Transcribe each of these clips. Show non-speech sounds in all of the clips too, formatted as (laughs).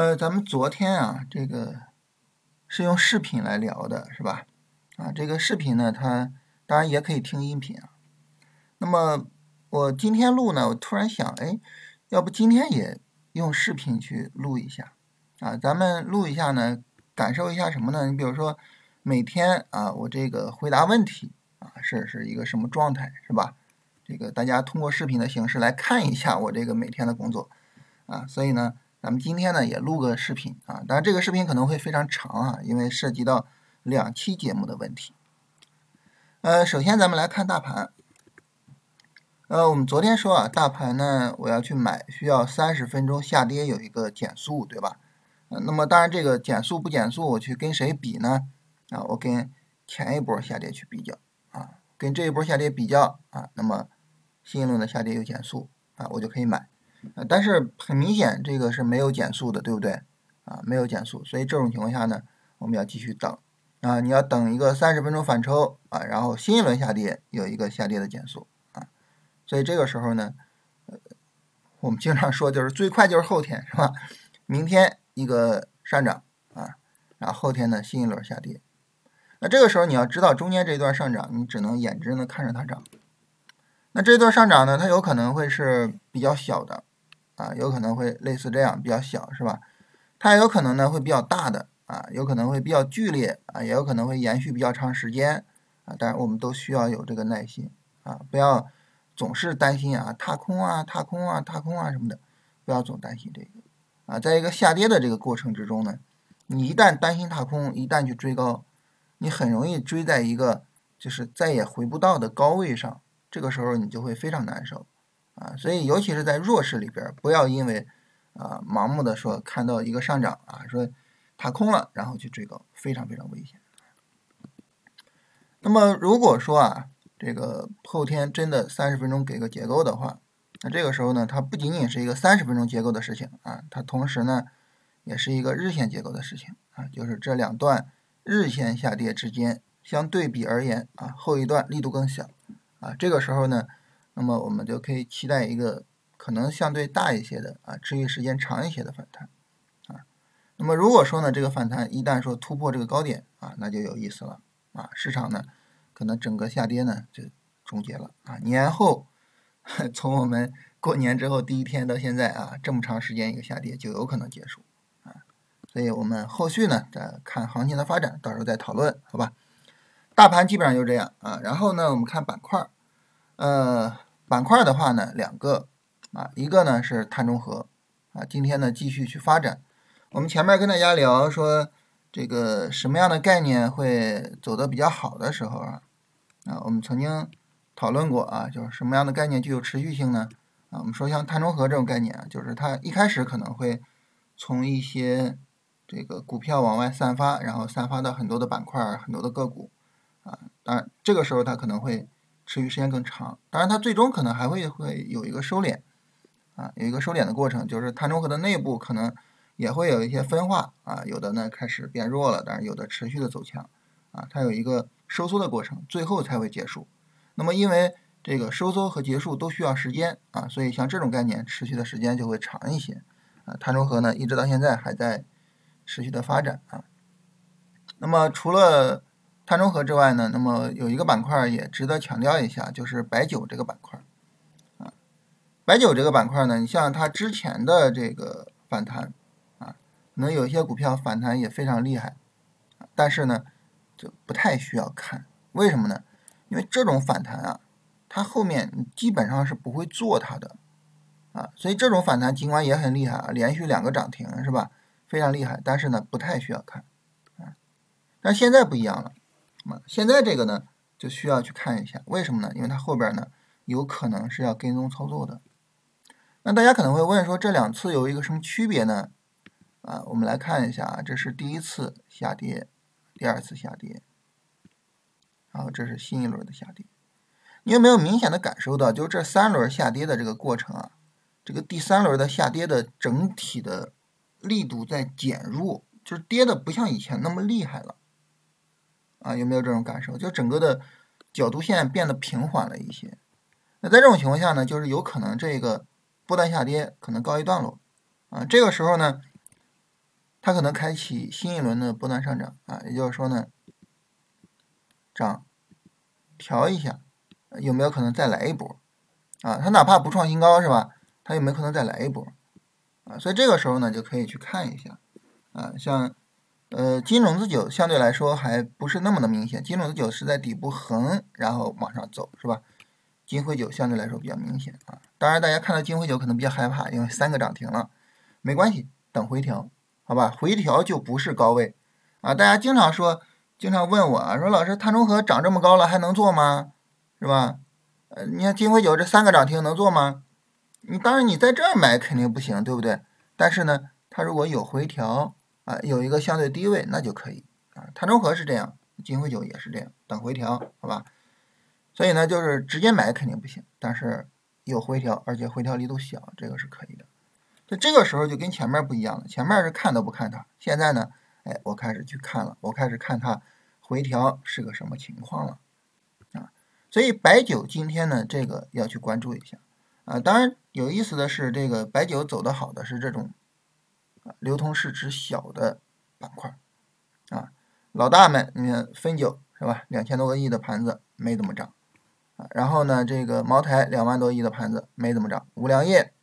呃，咱们昨天啊，这个是用视频来聊的，是吧？啊，这个视频呢，它当然也可以听音频啊。那么我今天录呢，我突然想，哎，要不今天也用视频去录一下啊？咱们录一下呢，感受一下什么呢？你比如说每天啊，我这个回答问题啊，是是一个什么状态，是吧？这个大家通过视频的形式来看一下我这个每天的工作啊，所以呢。咱们今天呢也录个视频啊，当然这个视频可能会非常长啊，因为涉及到两期节目的问题。呃，首先咱们来看大盘。呃，我们昨天说啊，大盘呢我要去买，需要三十分钟下跌有一个减速，对吧？呃，那么当然这个减速不减速，我去跟谁比呢？啊，我跟前一波下跌去比较啊，跟这一波下跌比较啊，那么新一轮的下跌有减速啊，我就可以买。啊，但是很明显，这个是没有减速的，对不对？啊，没有减速，所以这种情况下呢，我们要继续等。啊，你要等一个三十分钟反抽啊，然后新一轮下跌有一个下跌的减速啊，所以这个时候呢，呃，我们经常说就是最快就是后天，是吧？明天一个上涨啊，然后后天呢新一轮下跌。那这个时候你要知道中间这一段上涨，你只能眼睁睁的看着它涨。那这段上涨呢，它有可能会是比较小的。啊，有可能会类似这样比较小，是吧？它有可能呢会比较大的啊，有可能会比较剧烈啊，也有可能会延续比较长时间啊。当然，我们都需要有这个耐心啊，不要总是担心啊踏空啊踏空啊踏空啊什么的，不要总担心这个啊。在一个下跌的这个过程之中呢，你一旦担心踏空，一旦去追高，你很容易追在一个就是再也回不到的高位上，这个时候你就会非常难受。啊，所以尤其是在弱势里边，不要因为啊盲目的说看到一个上涨啊，说踏空了，然后去追高，非常非常危险。那么如果说啊，这个后天真的三十分钟给个结构的话，那这个时候呢，它不仅仅是一个三十分钟结构的事情啊，它同时呢，也是一个日线结构的事情啊，就是这两段日线下跌之间相对比而言啊，后一段力度更小啊，这个时候呢。那么我们就可以期待一个可能相对大一些的啊，持续时间长一些的反弹啊。那么如果说呢，这个反弹一旦说突破这个高点啊，那就有意思了啊。市场呢，可能整个下跌呢就终结了啊。年后从我们过年之后第一天到现在啊，这么长时间一个下跌就有可能结束啊。所以我们后续呢再看行情的发展，到时候再讨论，好吧？大盘基本上就这样啊。然后呢，我们看板块，呃。板块的话呢，两个啊，一个呢是碳中和啊，今天呢继续去发展。我们前面跟大家聊说，这个什么样的概念会走得比较好的时候啊，啊，我们曾经讨论过啊，就是什么样的概念具有持续性呢？啊，我们说像碳中和这种概念啊，就是它一开始可能会从一些这个股票往外散发，然后散发到很多的板块、很多的个股啊，当然这个时候它可能会。持续时间更长，当然它最终可能还会会有一个收敛，啊，有一个收敛的过程，就是碳中和的内部可能也会有一些分化，啊，有的呢开始变弱了，但是有的持续的走强，啊，它有一个收缩的过程，最后才会结束。那么因为这个收缩和结束都需要时间，啊，所以像这种概念持续的时间就会长一些，啊，碳中和呢一直到现在还在持续的发展，啊，那么除了碳中和之外呢，那么有一个板块也值得强调一下，就是白酒这个板块啊。白酒这个板块呢，你像它之前的这个反弹啊，可能有些股票反弹也非常厉害，但是呢，就不太需要看。为什么呢？因为这种反弹啊，它后面基本上是不会做它的啊，所以这种反弹尽管也很厉害啊，连续两个涨停是吧？非常厉害，但是呢，不太需要看啊。但现在不一样了。现在这个呢，就需要去看一下，为什么呢？因为它后边呢，有可能是要跟踪操作的。那大家可能会问说，这两次有一个什么区别呢？啊，我们来看一下啊，这是第一次下跌，第二次下跌，然后这是新一轮的下跌。你有没有明显的感受到，就这三轮下跌的这个过程啊，这个第三轮的下跌的整体的力度在减弱，就是跌的不像以前那么厉害了。啊，有没有这种感受？就整个的角度线变得平缓了一些。那在这种情况下呢，就是有可能这个波段下跌可能告一段落。啊，这个时候呢，它可能开启新一轮的波段上涨啊，也就是说呢，涨调一下，有没有可能再来一波啊？它哪怕不创新高是吧？它有没有可能再来一波啊？所以这个时候呢，就可以去看一下啊，像呃金种子酒相对来说还不是那么的明显，金种子酒是在底部横，然后往上走是吧？金辉酒相对来说比较明显啊。当然大家看到金辉酒可能比较害怕，因为三个涨停了，没关系，等回调。好吧，回调就不是高位啊！大家经常说，经常问我啊，说老师，碳中和涨这么高了，还能做吗？是吧？呃，你看金辉酒这三个涨停能做吗？你当然你在这儿买肯定不行，对不对？但是呢，它如果有回调啊，有一个相对低位，那就可以啊。碳中和是这样，金辉酒也是这样，等回调，好吧？所以呢，就是直接买肯定不行，但是有回调，而且回调力度小，这个是可以的。就这个时候就跟前面不一样了，前面是看都不看它，现在呢，哎，我开始去看了，我开始看它回调是个什么情况了，啊，所以白酒今天呢，这个要去关注一下，啊，当然有意思的是，这个白酒走的好的是这种，流通市值小的板块，啊，老大们，你看汾酒是吧，两千多个亿的盘子没怎么涨，啊，然后呢，这个茅台两万多亿的盘子没怎么涨，五粮液。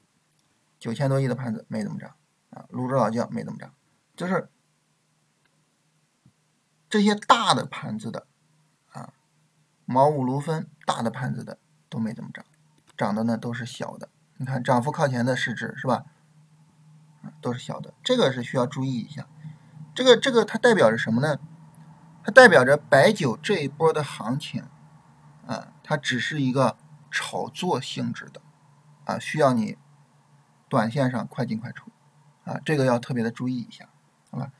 九千多亿的盘子没怎么涨啊，泸州老窖没怎么涨，就是这些大的盘子的啊，茅五芦酚大的盘子的都没怎么涨，涨的呢都是小的。你看涨幅靠前的市值是吧？都是小的，这个是需要注意一下。这个这个它代表着什么呢？它代表着白酒这一波的行情啊，它只是一个炒作性质的啊，需要你。短线上快进快出，啊，这个要特别的注意一下，好吧？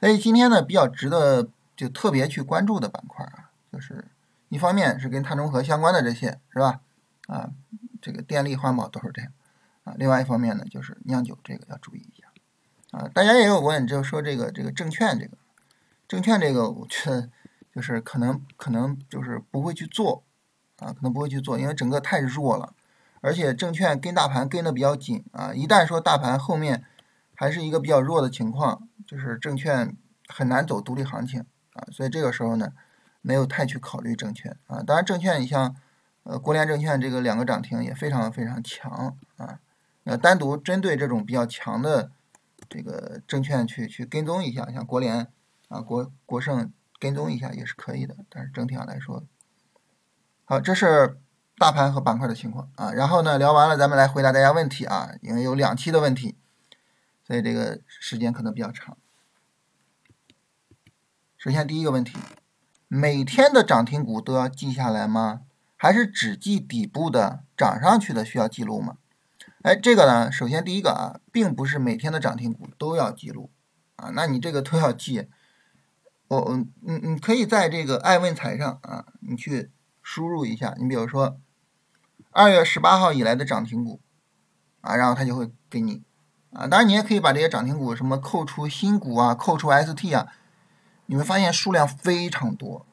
所以今天呢，比较值得就特别去关注的板块啊，就是一方面是跟碳中和相关的这些，是吧？啊，这个电力环保都是这样，啊，另外一方面呢，就是酿酒这个要注意一下，啊，大家也有问，就说这个这个证券这个证券这个，我觉得就是可能可能就是不会去做，啊，可能不会去做，因为整个太弱了。而且证券跟大盘跟的比较紧啊，一旦说大盘后面还是一个比较弱的情况，就是证券很难走独立行情啊，所以这个时候呢，没有太去考虑证券啊。当然，证券你像呃国联证券这个两个涨停也非常非常强啊，呃单独针对这种比较强的这个证券去去跟踪一下，像国联啊国国盛跟踪一下也是可以的，但是整体上来说，好，这是。大盘和板块的情况啊，然后呢聊完了，咱们来回答大家问题啊，因为有两期的问题，所以这个时间可能比较长。首先第一个问题，每天的涨停股都要记下来吗？还是只记底部的涨上去的需要记录吗？哎，这个呢，首先第一个啊，并不是每天的涨停股都要记录啊，那你这个都要记，我嗯你你可以在这个爱问财上啊，你去输入一下，你比如说。二月十八号以来的涨停股，啊，然后它就会给你，啊，当然你也可以把这些涨停股什么扣除新股啊，扣除 ST 啊，你会发现数量非常多。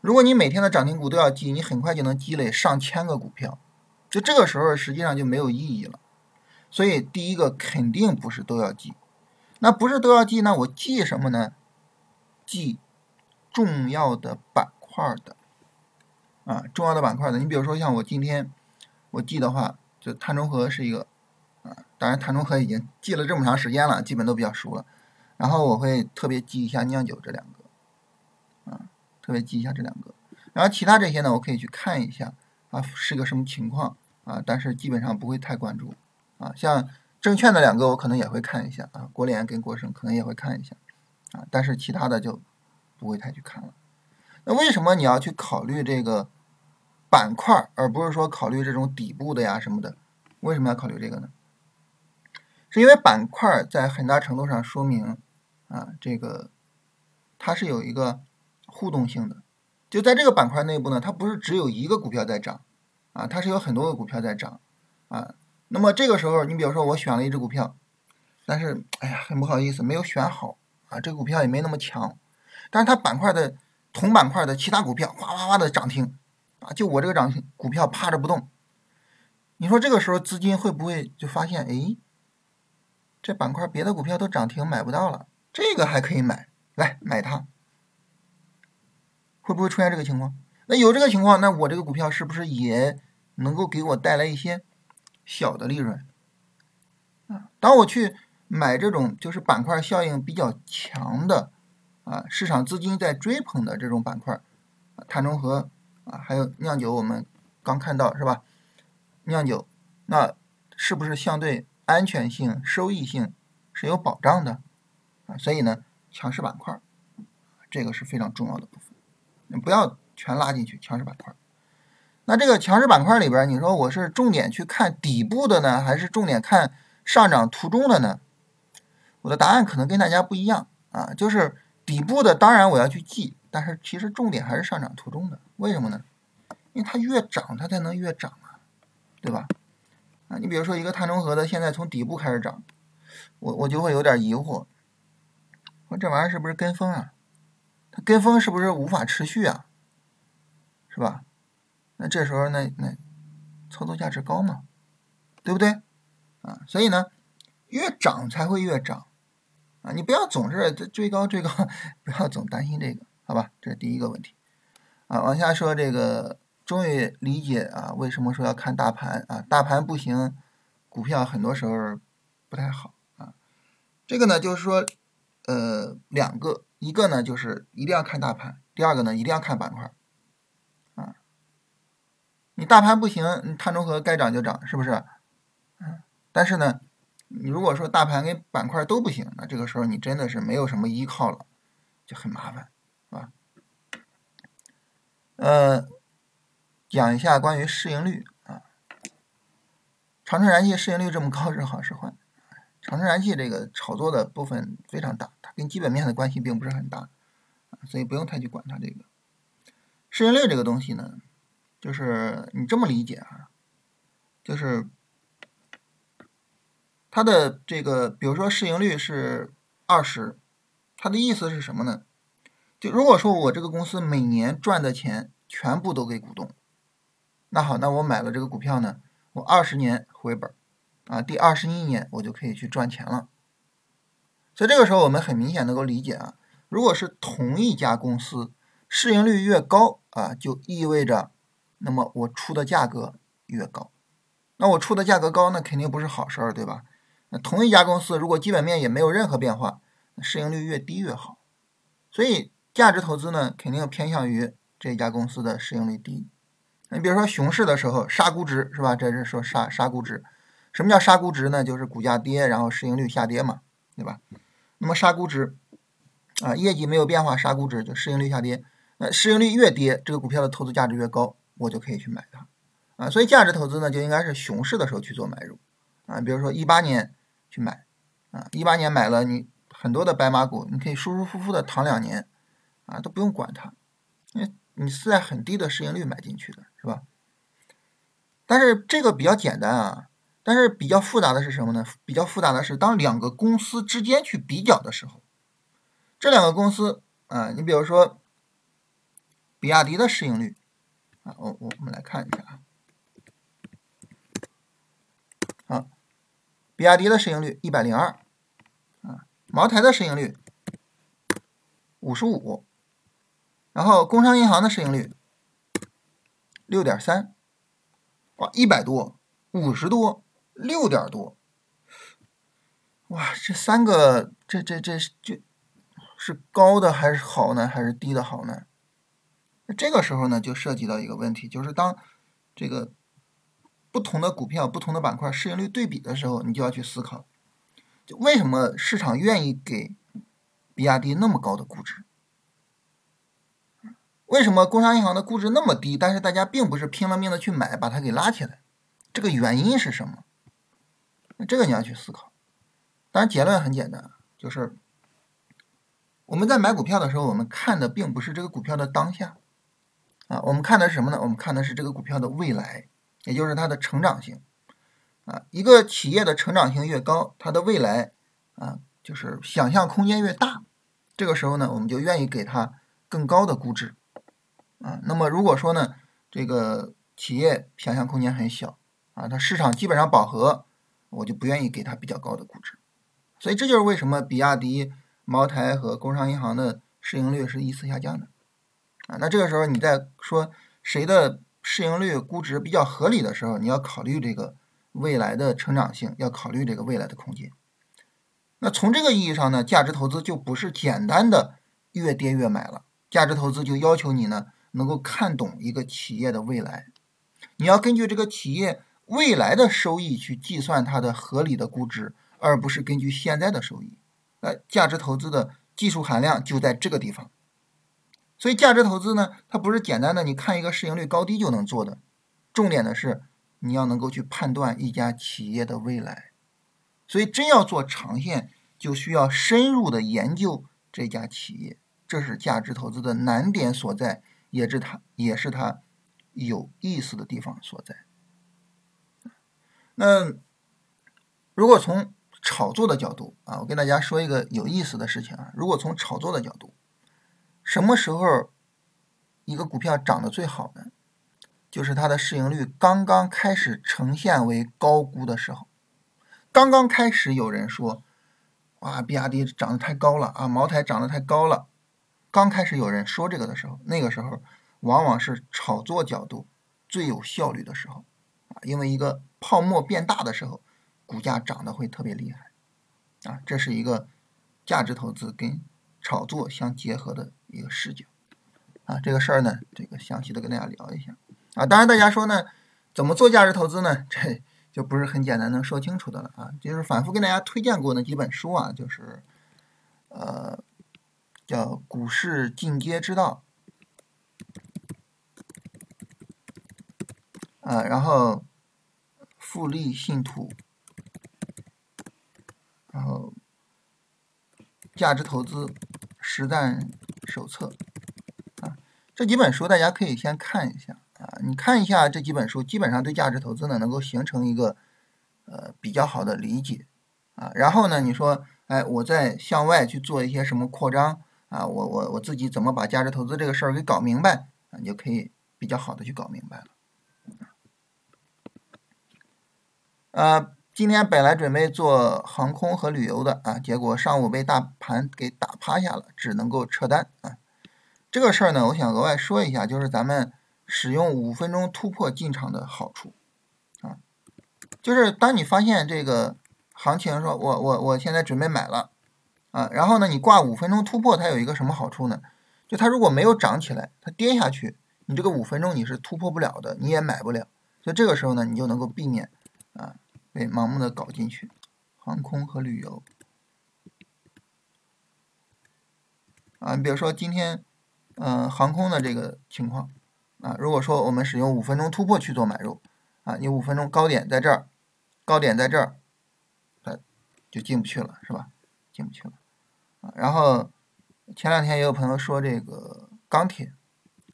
如果你每天的涨停股都要记，你很快就能积累上千个股票，就这个时候实际上就没有意义了。所以第一个肯定不是都要记，那不是都要记，那我记什么呢？记重要的板块的，啊，重要的板块的，你比如说像我今天。我记的话，就碳中和是一个，啊，当然碳中和已经记了这么长时间了，基本都比较熟了。然后我会特别记一下酿酒这两个，啊，特别记一下这两个。然后其他这些呢，我可以去看一下，啊，是个什么情况，啊，但是基本上不会太关注，啊，像证券的两个我可能也会看一下，啊，国联跟国盛可能也会看一下，啊，但是其他的就不会太去看了。那为什么你要去考虑这个？板块，而不是说考虑这种底部的呀什么的，为什么要考虑这个呢？是因为板块在很大程度上说明啊，这个它是有一个互动性的。就在这个板块内部呢，它不是只有一个股票在涨啊，它是有很多个股票在涨啊。那么这个时候，你比如说我选了一只股票，但是哎呀，很不好意思，没有选好啊，这个股票也没那么强，但是它板块的同板块的其他股票哗哗哗的涨停。啊，就我这个涨停股票趴着不动，你说这个时候资金会不会就发现，哎，这板块别的股票都涨停买不到了这个还可以买，来买它，会不会出现这个情况？那有这个情况，那我这个股票是不是也能够给我带来一些小的利润？啊，当我去买这种就是板块效应比较强的啊，市场资金在追捧的这种板块，碳中和啊，还有酿酒，我们刚看到是吧？酿酒，那是不是相对安全性、收益性是有保障的？啊，所以呢，强势板块，这个是非常重要的部分，你不要全拉进去强势板块。那这个强势板块里边，你说我是重点去看底部的呢，还是重点看上涨途中的呢？我的答案可能跟大家不一样啊，就是底部的当然我要去记，但是其实重点还是上涨途中的。为什么呢？因为它越涨，它才能越涨啊，对吧？啊，你比如说一个碳中和的，现在从底部开始涨，我我就会有点疑惑。说这玩意儿是不是跟风啊？它跟风是不是无法持续啊？是吧？那这时候那那操作价值高吗？对不对？啊，所以呢，越涨才会越涨啊！你不要总是追高追高，不要总担心这个，好吧？这是第一个问题啊。往下说，这个终于理解啊，为什么说要看大盘啊？大盘不行，股票很多时候不太好啊。这个呢，就是说。呃，两个，一个呢就是一定要看大盘，第二个呢一定要看板块，你大盘不行，碳中和该涨就涨，是不是？嗯，但是呢，你如果说大盘跟板块都不行，那这个时候你真的是没有什么依靠了，就很麻烦，是吧？呃，讲一下关于市盈率啊，长城燃气市盈率这么高是好是坏？长城燃气这个炒作的部分非常大，它跟基本面的关系并不是很大，所以不用太去管它这个市盈率这个东西呢，就是你这么理解啊，就是它的这个，比如说市盈率是二十，它的意思是什么呢？就如果说我这个公司每年赚的钱全部都给股东，那好，那我买了这个股票呢，我二十年回本。啊，第二十一年我就可以去赚钱了，所以这个时候我们很明显能够理解啊，如果是同一家公司市盈率越高啊，就意味着那么我出的价格越高，那我出的价格高，那肯定不是好事儿，对吧？那同一家公司如果基本面也没有任何变化，市盈率越低越好，所以价值投资呢，肯定偏向于这家公司的市盈率低。你比如说熊市的时候杀估值是吧？这是说杀杀估值。什么叫杀估值呢？就是股价跌，然后市盈率下跌嘛，对吧？那么杀估值啊，业绩没有变化，杀估值就市盈率下跌。那市盈率越跌，这个股票的投资价值越高，我就可以去买它啊。所以价值投资呢，就应该是熊市的时候去做买入啊。比如说一八年去买啊，一八年买了你很多的白马股，你可以舒舒服服的躺两年啊，都不用管它，因为你是在很低的市盈率买进去的，是吧？但是这个比较简单啊。但是比较复杂的是什么呢？比较复杂的是，当两个公司之间去比较的时候，这两个公司啊，你比如说，比亚迪的市盈率啊，我我我们来看一下啊，好，比亚迪的市盈率一百零二啊，茅台的市盈率五十五，然后工商银行的市盈率六点三，哇，一百多，五十多。六点多，哇，这三个，这这这就是高的还是好呢，还是低的好呢？这个时候呢，就涉及到一个问题，就是当这个不同的股票、不同的板块市盈率对比的时候，你就要去思考，就为什么市场愿意给比亚迪那么高的估值？为什么工商银行的估值那么低，但是大家并不是拼了命的去买，把它给拉起来？这个原因是什么？这个你要去思考，当然结论很简单，就是我们在买股票的时候，我们看的并不是这个股票的当下，啊，我们看的是什么呢？我们看的是这个股票的未来，也就是它的成长性，啊，一个企业的成长性越高，它的未来啊，就是想象空间越大，这个时候呢，我们就愿意给它更高的估值，啊，那么如果说呢，这个企业想象空间很小，啊，它市场基本上饱和。我就不愿意给它比较高的估值，所以这就是为什么比亚迪茅台和工商银行的市盈率是依次下降的，啊，那这个时候你在说谁的市盈率估值比较合理的时候，你要考虑这个未来的成长性，要考虑这个未来的空间。那从这个意义上呢，价值投资就不是简单的越跌越买了，价值投资就要求你呢能够看懂一个企业的未来，你要根据这个企业未来的收益去计算它的合理的估值，而不是根据现在的收益。那价值投资的技术含量就在这个地方。所以价值投资呢，它不是简单的你看一个市盈率高低就能做的，重点的是你要能够去判断一家企业的未来。所以，真要做长线，就需要深入的研究这家企业，这是价值投资的难点所在，也是它也是它有意思的地方所在。那如果从炒作的角度啊，我跟大家说一个有意思的事情啊，如果从炒作的角度，什么时候一个股票涨得最好呢？就是它的市盈率刚刚开始呈现为高估的时候。刚刚开始有人说，哇，比亚迪涨得太高了啊，茅台涨得太高了。刚开始有人说这个的时候，那个时候往往是炒作角度最有效率的时候啊，因为一个泡沫变大的时候，股价涨得会特别厉害啊。这是一个价值投资跟炒作相结合的一个视角啊。这个事儿呢，这个详细的跟大家聊一下啊。当然，大家说呢，怎么做价值投资呢？(laughs) 这就不是很简单能说清楚的了啊！就是反复跟大家推荐过那几本书啊，就是呃叫《股市进阶之道》啊，然后《复利信徒》，然后《价值投资实战手册》啊，这几本书大家可以先看一下。啊，你看一下这几本书，基本上对价值投资呢能够形成一个呃比较好的理解啊。然后呢，你说，哎，我再向外去做一些什么扩张啊？我我我自己怎么把价值投资这个事儿给搞明白啊？你就可以比较好的去搞明白了。啊，今天本来准备做航空和旅游的啊，结果上午被大盘给打趴下了，只能够撤单啊。这个事儿呢，我想额外说一下，就是咱们。使用五分钟突破进场的好处，啊，就是当你发现这个行情，说我我我现在准备买了，啊，然后呢，你挂五分钟突破，它有一个什么好处呢？就它如果没有涨起来，它跌下去，你这个五分钟你是突破不了的，你也买不了，所以这个时候呢，你就能够避免啊被盲目的搞进去。航空和旅游，啊，你比如说今天，嗯，航空的这个情况。啊，如果说我们使用五分钟突破去做买入，啊，你五分钟高点在这儿，高点在这儿，它就进不去了，是吧？进不去了。然后前两天也有朋友说这个钢铁，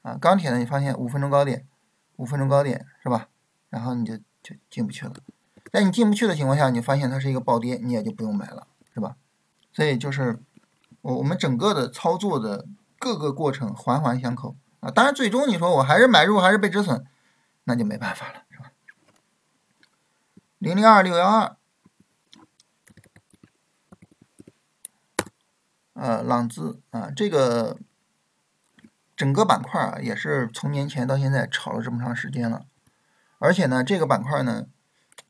啊，钢铁呢，你发现五分钟高点，五分钟高点是吧？然后你就就进不去了。在你进不去的情况下，你发现它是一个暴跌，你也就不用买了，是吧？所以就是我我们整个的操作的各个过程环环相扣。啊，当然，最终你说我还是买入还是被止损，那就没办法了，是吧？零零二六幺二，呃，朗姿啊，这个整个板块啊，也是从年前到现在炒了这么长时间了，而且呢，这个板块呢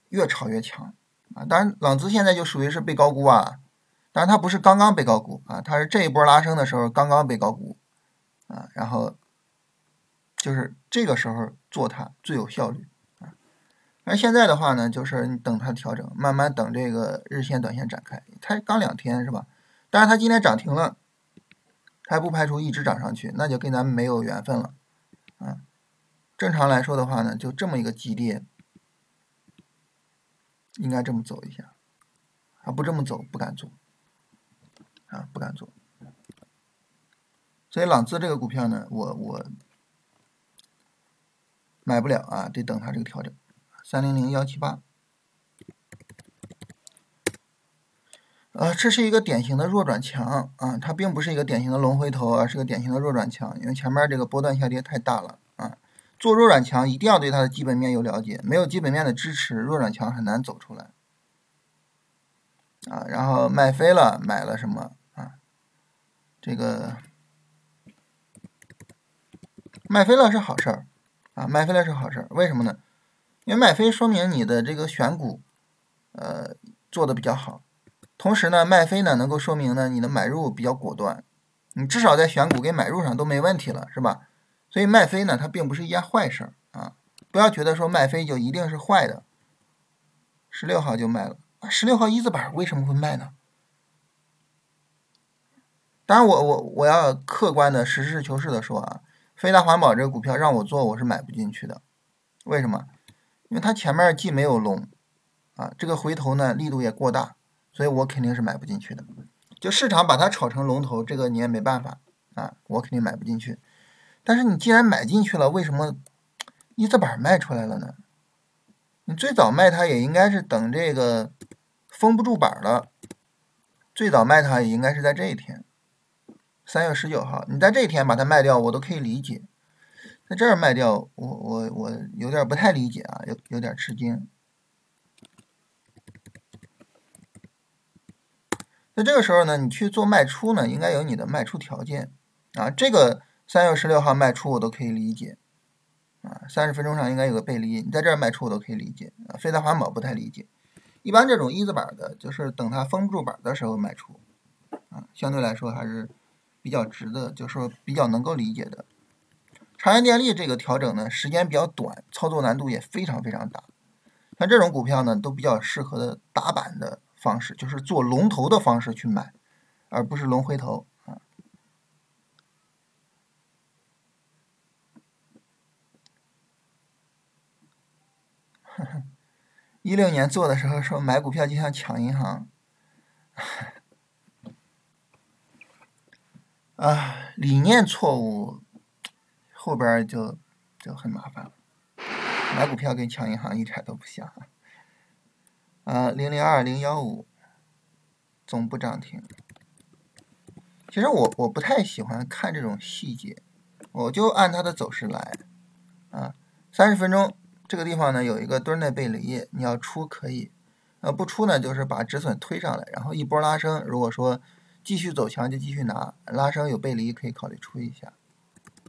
越炒越强啊。当然，朗姿现在就属于是被高估啊，当然它不是刚刚被高估啊，它是这一波拉升的时候刚刚被高估啊，然后。就是这个时候做它最有效率啊，而现在的话呢，就是你等它调整，慢慢等这个日线、短线展开。它刚两天是吧？但是它今天涨停了，还不排除一直涨上去，那就跟咱们没有缘分了啊。正常来说的话呢，就这么一个级别，应该这么走一下，啊，不这么走不敢做啊，不敢做。所以朗姿这个股票呢，我我。买不了啊，得等它这个调整。三零零幺七八，呃，这是一个典型的弱转强啊，它并不是一个典型的龙回头，而是个典型的弱转强，因为前面这个波段下跌太大了。做弱转强一定要对它的基本面有了解，没有基本面的支持，弱转强很难走出来啊。然后卖飞了，买了什么啊？这个卖飞了是好事儿啊，卖飞了是好事儿，为什么呢？因为卖飞说明你的这个选股，呃，做的比较好。同时呢，卖飞呢能够说明呢你的买入比较果断，你至少在选股跟买入上都没问题了，是吧？所以卖飞呢，它并不是一件坏事儿啊！不要觉得说卖飞就一定是坏的。十六号就卖了，十六号一字板为什么会卖呢？当然，我我我要客观的实事求是的说啊，飞达环保这个股票让我做，我是买不进去的。为什么？因为它前面既没有龙啊，这个回头呢力度也过大。所以我肯定是买不进去的，就市场把它炒成龙头，这个你也没办法啊，我肯定买不进去。但是你既然买进去了，为什么一字板卖出来了呢？你最早卖它也应该是等这个封不住板了，最早卖它也应该是在这一天，三月十九号，你在这一天把它卖掉，我都可以理解。在这儿卖掉，我我我有点不太理解啊，有有点吃惊。那这个时候呢，你去做卖出呢，应该有你的卖出条件啊。这个三月十六号卖出我都可以理解啊，三十分钟上应该有个背离，你在这儿卖出我都可以理解啊。飞达环保不太理解，一般这种一字板的，就是等它封不住板的时候卖出啊，相对来说还是比较值的，就是说比较能够理解的。长安电力这个调整呢，时间比较短，操作难度也非常非常大，像这种股票呢，都比较适合的打板的。方式就是做龙头的方式去买，而不是龙回头啊。(laughs) 一六年做的时候说买股票就像抢银行，啊，理念错误，后边就就很麻烦了。买股票跟抢银行一点都不像。啊，零零二零幺五，总部涨停。其实我我不太喜欢看这种细节，我就按它的走势来。啊，三十分钟这个地方呢有一个墩内背离，你要出可以，呃不出呢就是把止损推上来，然后一波拉升。如果说继续走强就继续拿，拉升有背离可以考虑出一下。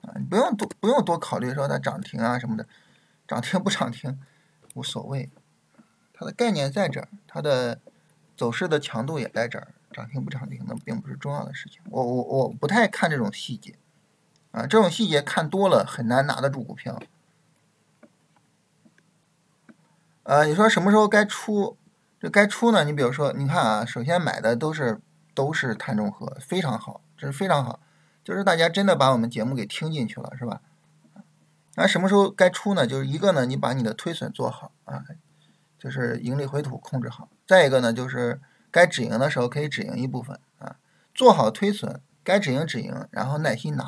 啊，你不用多不用多考虑说它涨停啊什么的，涨停 (laughs) 不涨停无所谓。它的概念在这儿，它的走势的强度也在这儿，涨停不涨停的并不是重要的事情。我我我不太看这种细节，啊，这种细节看多了很难拿得住股票。呃，你说什么时候该出？这该出呢？你比如说，你看啊，首先买的都是都是碳中和，非常好，这是非常好，就是大家真的把我们节目给听进去了，是吧？那什么时候该出呢？就是一个呢，你把你的推损做好啊。就是盈利回吐控制好，再一个呢，就是该止盈的时候可以止盈一部分啊，做好推损，该止盈止盈，然后耐心拿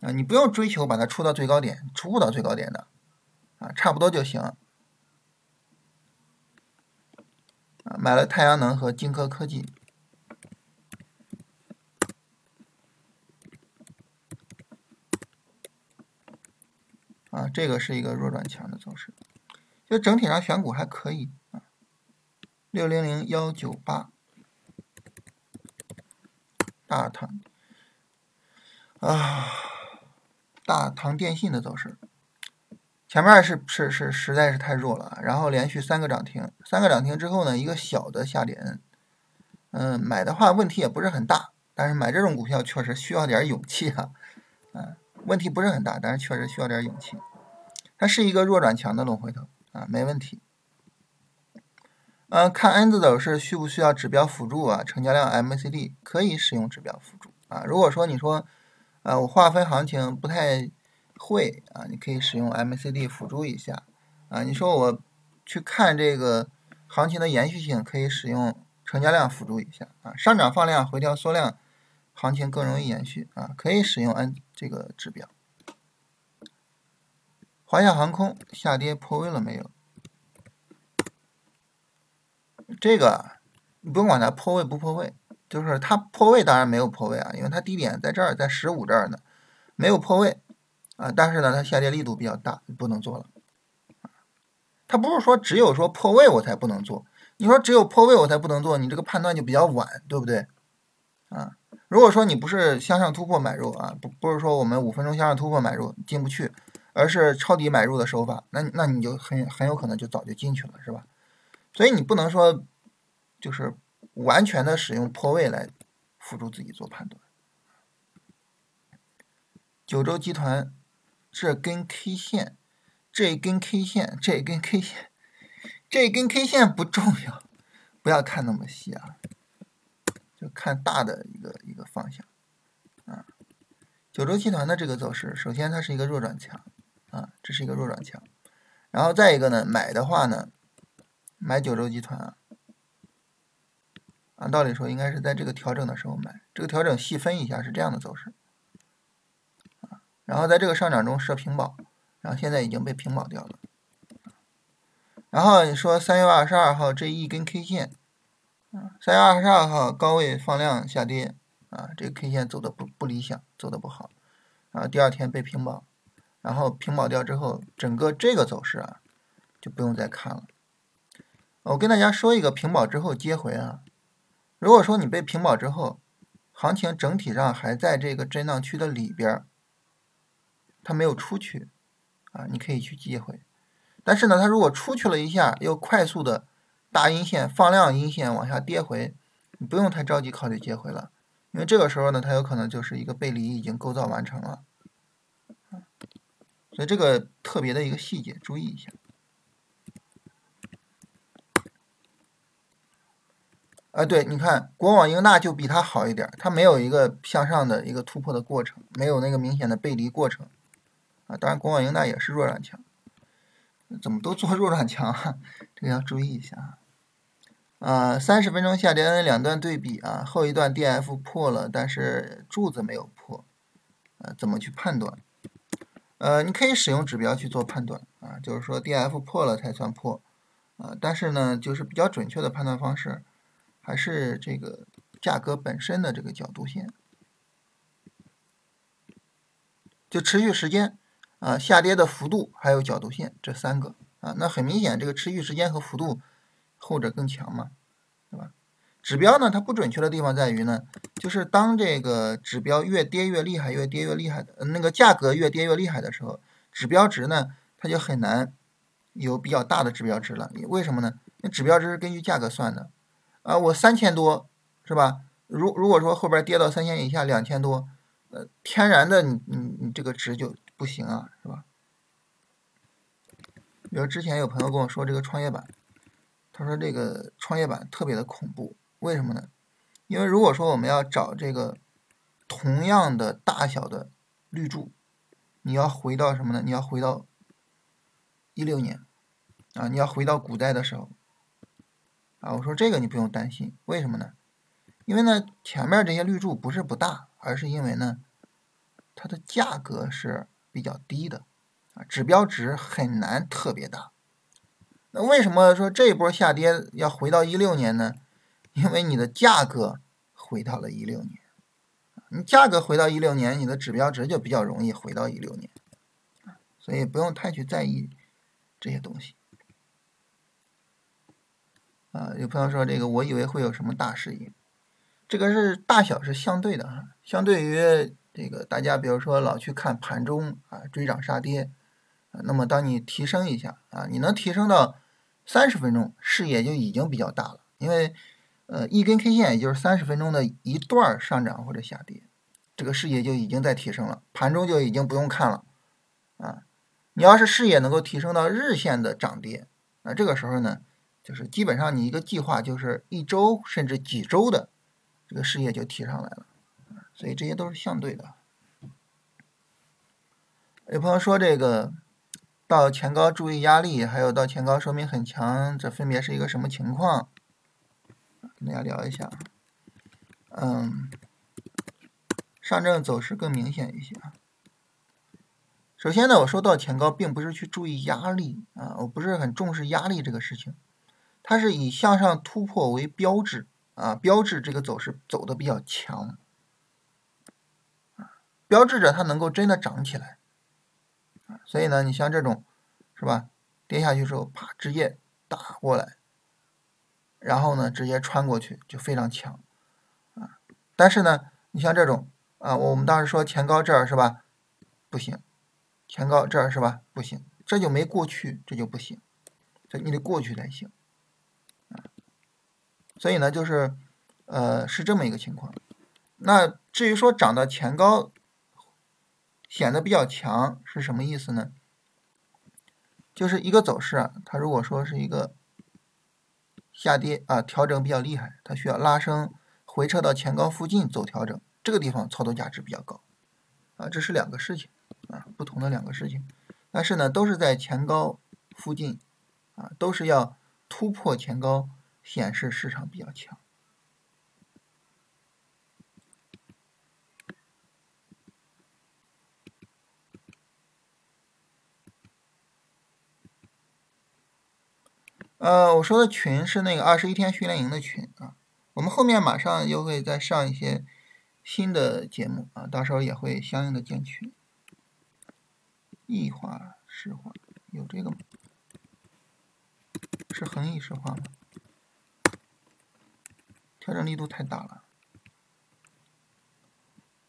啊，你不用追求把它出到最高点，出不到最高点的啊，差不多就行啊。买了太阳能和金科科技啊，这个是一个弱转强的走势。就整体上选股还可以啊，六零零幺九八，大唐啊，大唐电信的走势，前面是是是实在是太弱了，然后连续三个涨停，三个涨停之后呢，一个小的下点，嗯，买的话问题也不是很大，但是买这种股票确实需要点勇气啊，嗯，问题不是很大，但是确实需要点勇气，它是一个弱转强的龙回头。啊，没问题。嗯，看 N 字走势需不需要指标辅助啊？成交量 MACD 可以使用指标辅助啊。如果说你说，呃，我划分行情不太会啊，你可以使用 MACD 辅助一下啊。你说我去看这个行情的延续性，可以使用成交量辅助一下啊。上涨放量，回调缩量，行情更容易延续啊，可以使用 N 这个指标。华夏航空下跌破位了没有？这个你不用管它破位不破位，就是它破位当然没有破位啊，因为它低点在这儿，在十五这儿呢，没有破位啊。但是呢，它下跌力度比较大，不能做了。它不是说只有说破位我才不能做，你说只有破位我才不能做，你这个判断就比较晚，对不对？啊，如如果说你不是向上突破买入啊，不不是说我们五分钟向上突破买入进不去，而是抄底买入的手法，那那你就很很有可能就早就进去了，是吧？所以你不能说就是完全的使用破位来辅助自己做判断。九州集团这根 K 线，这根 K 线，这根 K 线，这根 K 线不重要，不要看那么细啊。就看大的一个一个方向，啊，九州集团的这个走势，首先它是一个弱转强，啊，这是一个弱转强，然后再一个呢，买的话呢，买九州集团啊，按道理说应该是在这个调整的时候买，这个调整细分一下是这样的走势，然后在这个上涨中设平保，然后现在已经被平保掉了，然后你说三月二十二号这一根 K 线。三月二十二号高位放量下跌，啊，这个 K 线走的不不理想，走的不好，然后第二天被平保，然后平保掉之后，整个这个走势啊，就不用再看了。我跟大家说一个平保之后接回啊，如果说你被平保之后，行情整体上还在这个震荡区的里边，它没有出去，啊，你可以去接回，但是呢，它如果出去了一下，又快速的。大阴线放量，阴线往下跌回，你不用太着急考虑接回了，因为这个时候呢，它有可能就是一个背离已经构造完成了，所以这个特别的一个细节，注意一下。啊，对，你看国网英大就比它好一点，它没有一个向上的一个突破的过程，没有那个明显的背离过程，啊，当然国网英大也是弱转强，怎么都做弱转强，这个要注意一下啊。啊，三十分钟下跌 N 两段对比啊，后一段 D F 破了，但是柱子没有破，呃，怎么去判断？呃，你可以使用指标去做判断啊，就是说 D F 破了才算破啊，但是呢，就是比较准确的判断方式，还是这个价格本身的这个角度线，就持续时间啊，下跌的幅度还有角度线这三个啊，那很明显，这个持续时间和幅度。后者更强嘛，对吧？指标呢，它不准确的地方在于呢，就是当这个指标越跌越厉害，越跌越厉害的，那个价格越跌越厉害的时候，指标值呢，它就很难有比较大的指标值了。为什么呢？那指标值是根据价格算的啊，我三千多是吧？如如果说后边跌到三千以下，两千多，呃，天然的你你你这个值就不行啊，是吧？比如之前有朋友跟我说这个创业板。他说：“这个创业板特别的恐怖，为什么呢？因为如果说我们要找这个同样的大小的绿柱，你要回到什么呢？你要回到一六年啊，你要回到古代的时候啊。我说这个你不用担心，为什么呢？因为呢前面这些绿柱不是不大，而是因为呢它的价格是比较低的啊，指标值很难特别大。”那为什么说这一波下跌要回到一六年呢？因为你的价格回到了一六年，你价格回到一六年，你的指标值就比较容易回到一六年，所以不用太去在意这些东西。啊，有朋友说这个，我以为会有什么大事业，这个是大小是相对的哈，相对于这个大家比如说老去看盘中啊追涨杀跌，那么当你提升一下啊，你能提升到。三十分钟视野就已经比较大了，因为，呃，一根 K 线也就是三十分钟的一段上涨或者下跌，这个视野就已经在提升了，盘中就已经不用看了，啊，你要是视野能够提升到日线的涨跌，那这个时候呢，就是基本上你一个计划就是一周甚至几周的这个视野就提上来了，所以这些都是相对的。有朋友说这个。到前高注意压力，还有到前高说明很强，这分别是一个什么情况？跟大家聊一下。嗯，上证走势更明显一些。首先呢，我说到前高，并不是去注意压力啊，我不是很重视压力这个事情，它是以向上突破为标志啊，标志这个走势走的比较强，标志着它能够真的涨起来。所以呢，你像这种，是吧？跌下去之后，啪，直接打过来，然后呢，直接穿过去就非常强啊。但是呢，你像这种啊，我们当时说前高这儿是吧？不行，前高这儿是吧？不行，这就没过去，这就不行，这你得过去才行啊。所以呢，就是呃是这么一个情况。那至于说涨到前高显得比较强是什么意思呢？就是一个走势啊，它如果说是一个下跌啊，调整比较厉害，它需要拉升回撤到前高附近走调整，这个地方操作价值比较高啊，这是两个事情啊，不同的两个事情，但是呢，都是在前高附近啊，都是要突破前高，显示市场比较强。呃，我说的群是那个二十一天训练营的群啊。我们后面马上又会再上一些新的节目啊，到时候也会相应的建群。异化石化有这个吗？是恒益石化吗？调整力度太大了。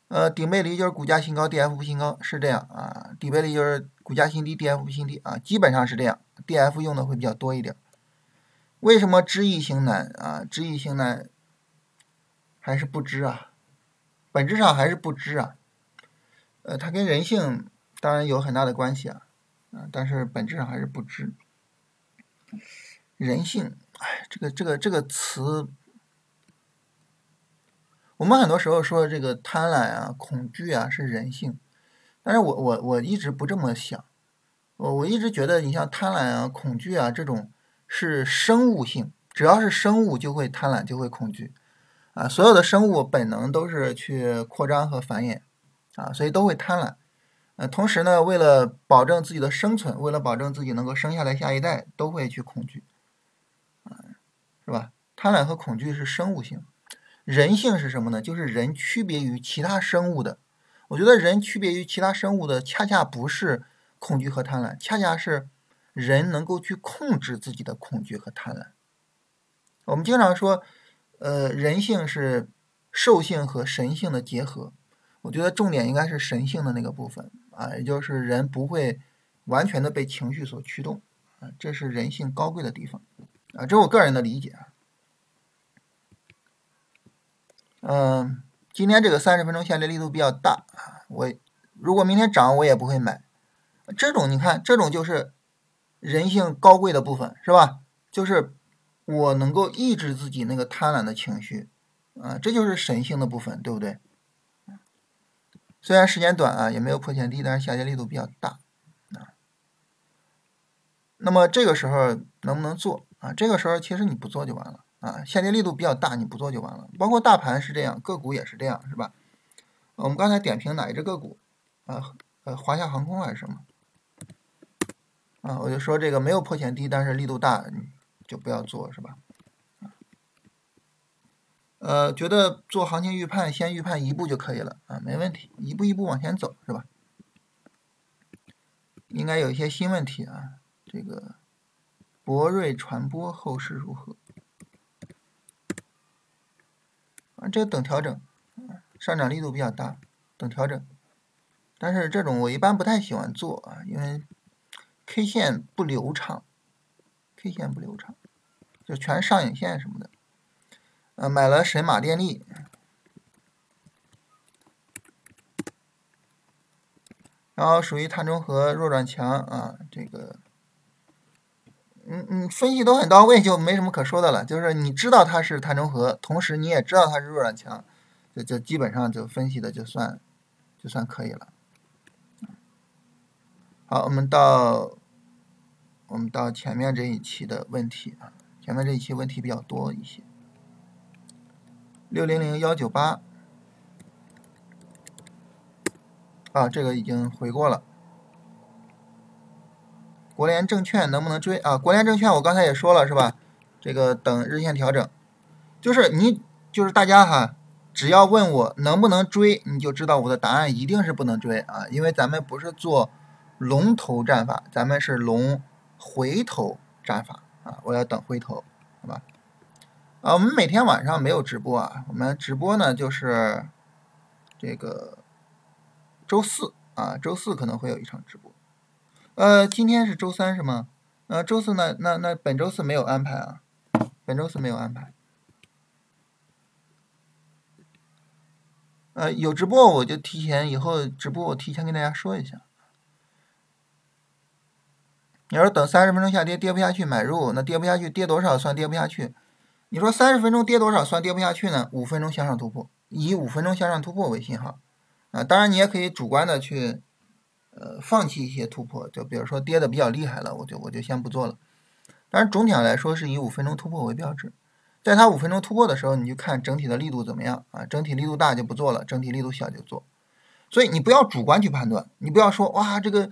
呃，顶背离就是股价新高，D F 不新高，是这样啊。底背离就是股价新低，D F 不新低啊，基本上是这样。D F 用的会比较多一点。为什么知易行难啊？知易行难还是不知啊？本质上还是不知啊。呃，它跟人性当然有很大的关系啊，啊，但是本质上还是不知。人性，哎，这个这个这个词，我们很多时候说这个贪婪啊、恐惧啊是人性，但是我我我一直不这么想，我我一直觉得你像贪婪啊、恐惧啊这种。是生物性，只要是生物就会贪婪，就会恐惧，啊，所有的生物本能都是去扩张和繁衍，啊，所以都会贪婪，呃，同时呢，为了保证自己的生存，为了保证自己能够生下来下一代，都会去恐惧，啊，是吧？贪婪和恐惧是生物性，人性是什么呢？就是人区别于其他生物的，我觉得人区别于其他生物的，恰恰不是恐惧和贪婪，恰恰是。人能够去控制自己的恐惧和贪婪。我们经常说，呃，人性是兽性和神性的结合。我觉得重点应该是神性的那个部分啊，也就是人不会完全的被情绪所驱动啊，这是人性高贵的地方啊，这是我个人的理解啊。嗯，今天这个三十分钟下跌力度比较大啊，我如果明天涨我也不会买。这种你看，这种就是。人性高贵的部分是吧？就是我能够抑制自己那个贪婪的情绪，啊，这就是神性的部分，对不对？虽然时间短啊，也没有破前低，但是下跌力度比较大啊。那么这个时候能不能做啊？这个时候其实你不做就完了啊。下跌力度比较大，你不做就完了。包括大盘是这样，个股也是这样，是吧？我们刚才点评哪一只个股啊？呃，华夏航空还是什么？啊，我就说这个没有破前低，但是力度大，就不要做，是吧？呃，觉得做行情预判，先预判一步就可以了啊，没问题，一步一步往前走，是吧？应该有一些新问题啊，这个博瑞传播后市如何？啊，这个等调整，上涨力度比较大，等调整，但是这种我一般不太喜欢做啊，因为。K 线不流畅，K 线不流畅，就全上影线什么的。呃，买了神马电力，然后属于碳中和弱转强啊，这个，嗯嗯，分析都很到位，就没什么可说的了。就是你知道它是碳中和，同时你也知道它是弱转强，就就基本上就分析的就算就算可以了。好，我们到我们到前面这一期的问题啊，前面这一期问题比较多一些。六零零幺九八啊，这个已经回过了。国联证券能不能追啊？国联证券我刚才也说了是吧？这个等日线调整，就是你就是大家哈，只要问我能不能追，你就知道我的答案一定是不能追啊，因为咱们不是做。龙头战法，咱们是龙回头战法啊！我要等回头，好吧？啊，我们每天晚上没有直播啊，我们直播呢就是这个周四啊，周四可能会有一场直播。呃，今天是周三是吗？呃，周四那那那本周四没有安排啊，本周四没有安排。呃，有直播我就提前以后直播我提前跟大家说一下。你要等三十分钟下跌跌不下去买入，那跌不下去跌多少算跌不下去？你说三十分钟跌多少算跌不下去呢？五分钟向上突破，以五分钟向上突破为信号啊。当然你也可以主观的去呃放弃一些突破，就比如说跌的比较厉害了，我就我就先不做了。但是总体上来说是以五分钟突破为标志，在它五分钟突破的时候，你就看整体的力度怎么样啊？整体力度大就不做了，整体力度小就做。所以你不要主观去判断，你不要说哇这个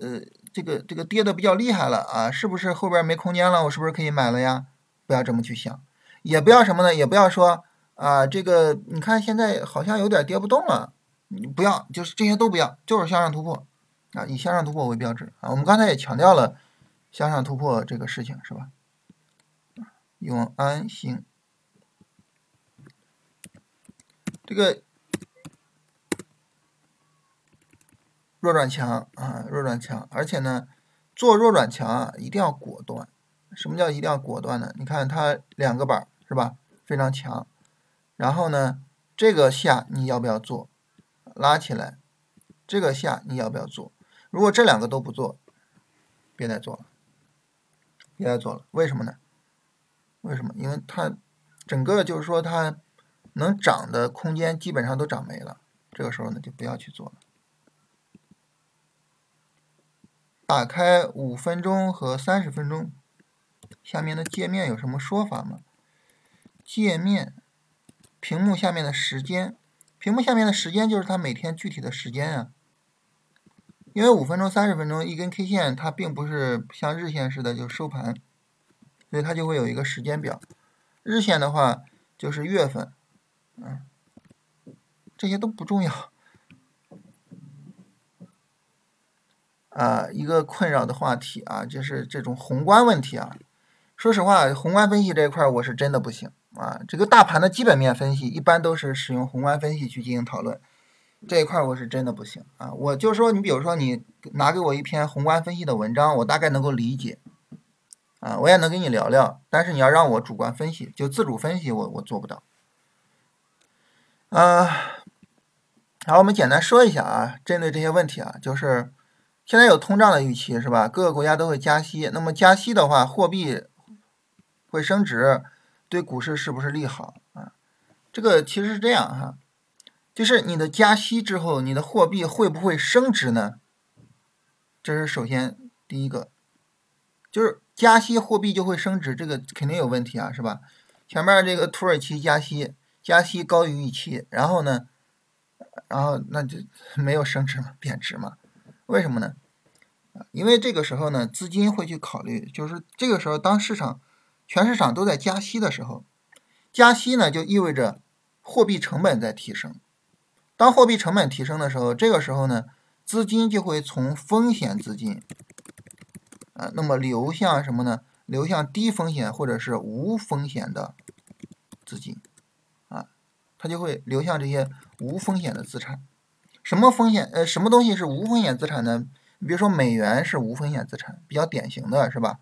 呃。这个这个跌的比较厉害了啊，是不是后边没空间了？我是不是可以买了呀？不要这么去想，也不要什么呢？也不要说啊，这个你看现在好像有点跌不动了，你不要，就是这些都不要，就是向上突破啊，以向上突破为标志啊。我们刚才也强调了向上突破这个事情，是吧？永安行，这个。弱转强啊，弱转强，而且呢，做弱转强啊，一定要果断。什么叫一定要果断呢？你看它两个板是吧，非常强。然后呢，这个下你要不要做？拉起来，这个下你要不要做？如果这两个都不做，别再做了，别再做了。为什么呢？为什么？因为它整个就是说它能涨的空间基本上都涨没了。这个时候呢，就不要去做了。打开五分钟和三十分钟，下面的界面有什么说法吗？界面，屏幕下面的时间，屏幕下面的时间就是它每天具体的时间啊。因为五分钟、三十分钟一根 K 线，它并不是像日线似的就收盘，所以它就会有一个时间表。日线的话就是月份，嗯，这些都不重要。啊，一个困扰的话题啊，就是这种宏观问题啊。说实话，宏观分析这一块我是真的不行啊。这个大盘的基本面分析一般都是使用宏观分析去进行讨论，这一块我是真的不行啊。我就说，你比如说你拿给我一篇宏观分析的文章，我大概能够理解啊，我也能跟你聊聊。但是你要让我主观分析，就自主分析，我我做不到。啊，好，我们简单说一下啊，针对这些问题啊，就是。现在有通胀的预期是吧？各个国家都会加息，那么加息的话，货币会升值，对股市是不是利好啊？这个其实是这样哈，就是你的加息之后，你的货币会不会升值呢？这是首先第一个，就是加息货币就会升值，这个肯定有问题啊，是吧？前面这个土耳其加息，加息高于预期，然后呢，然后那就没有升值嘛，贬值嘛。为什么呢？啊，因为这个时候呢，资金会去考虑，就是这个时候，当市场全市场都在加息的时候，加息呢就意味着货币成本在提升。当货币成本提升的时候，这个时候呢，资金就会从风险资金啊，那么流向什么呢？流向低风险或者是无风险的资金啊，它就会流向这些无风险的资产。什么风险？呃，什么东西是无风险资产呢？你比如说美元是无风险资产，比较典型的是吧？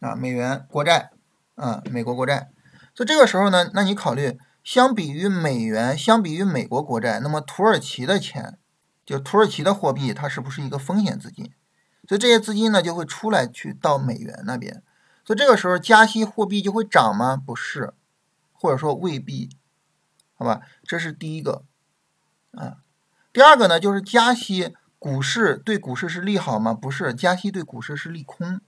啊，美元国债，啊，美国国债。所以这个时候呢，那你考虑，相比于美元，相比于美国国债，那么土耳其的钱，就土耳其的货币，它是不是一个风险资金？所以这些资金呢，就会出来去到美元那边。所以这个时候加息，货币就会涨吗？不是，或者说未必，好吧？这是第一个，啊。第二个呢，就是加息，股市对股市是利好吗？不是，加息对股市是利空，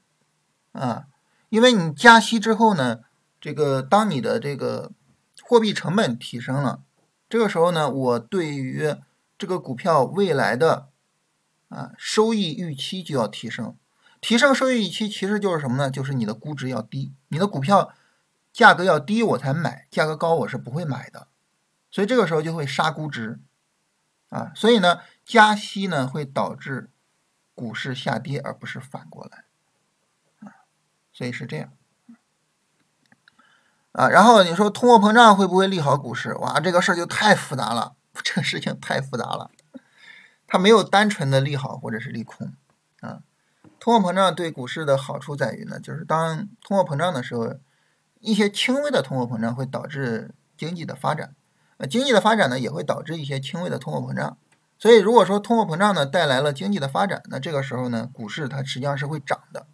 啊，因为你加息之后呢，这个当你的这个货币成本提升了，这个时候呢，我对于这个股票未来的啊收益预期就要提升，提升收益预期其实就是什么呢？就是你的估值要低，你的股票价格要低我才买，价格高我是不会买的，所以这个时候就会杀估值。啊，所以呢，加息呢会导致股市下跌，而不是反过来，啊，所以是这样，啊，然后你说通货膨胀会不会利好股市？哇，这个事儿就太复杂了，(laughs) 这个事情太复杂了，它没有单纯的利好或者是利空啊。通货膨胀对股市的好处在于呢，就是当通货膨胀的时候，一些轻微的通货膨胀会导致经济的发展，呃，经济的发展呢也会导致一些轻微的通货膨胀。所以如果说通货膨胀呢带来了经济的发展，那这个时候呢股市它实际上是会涨的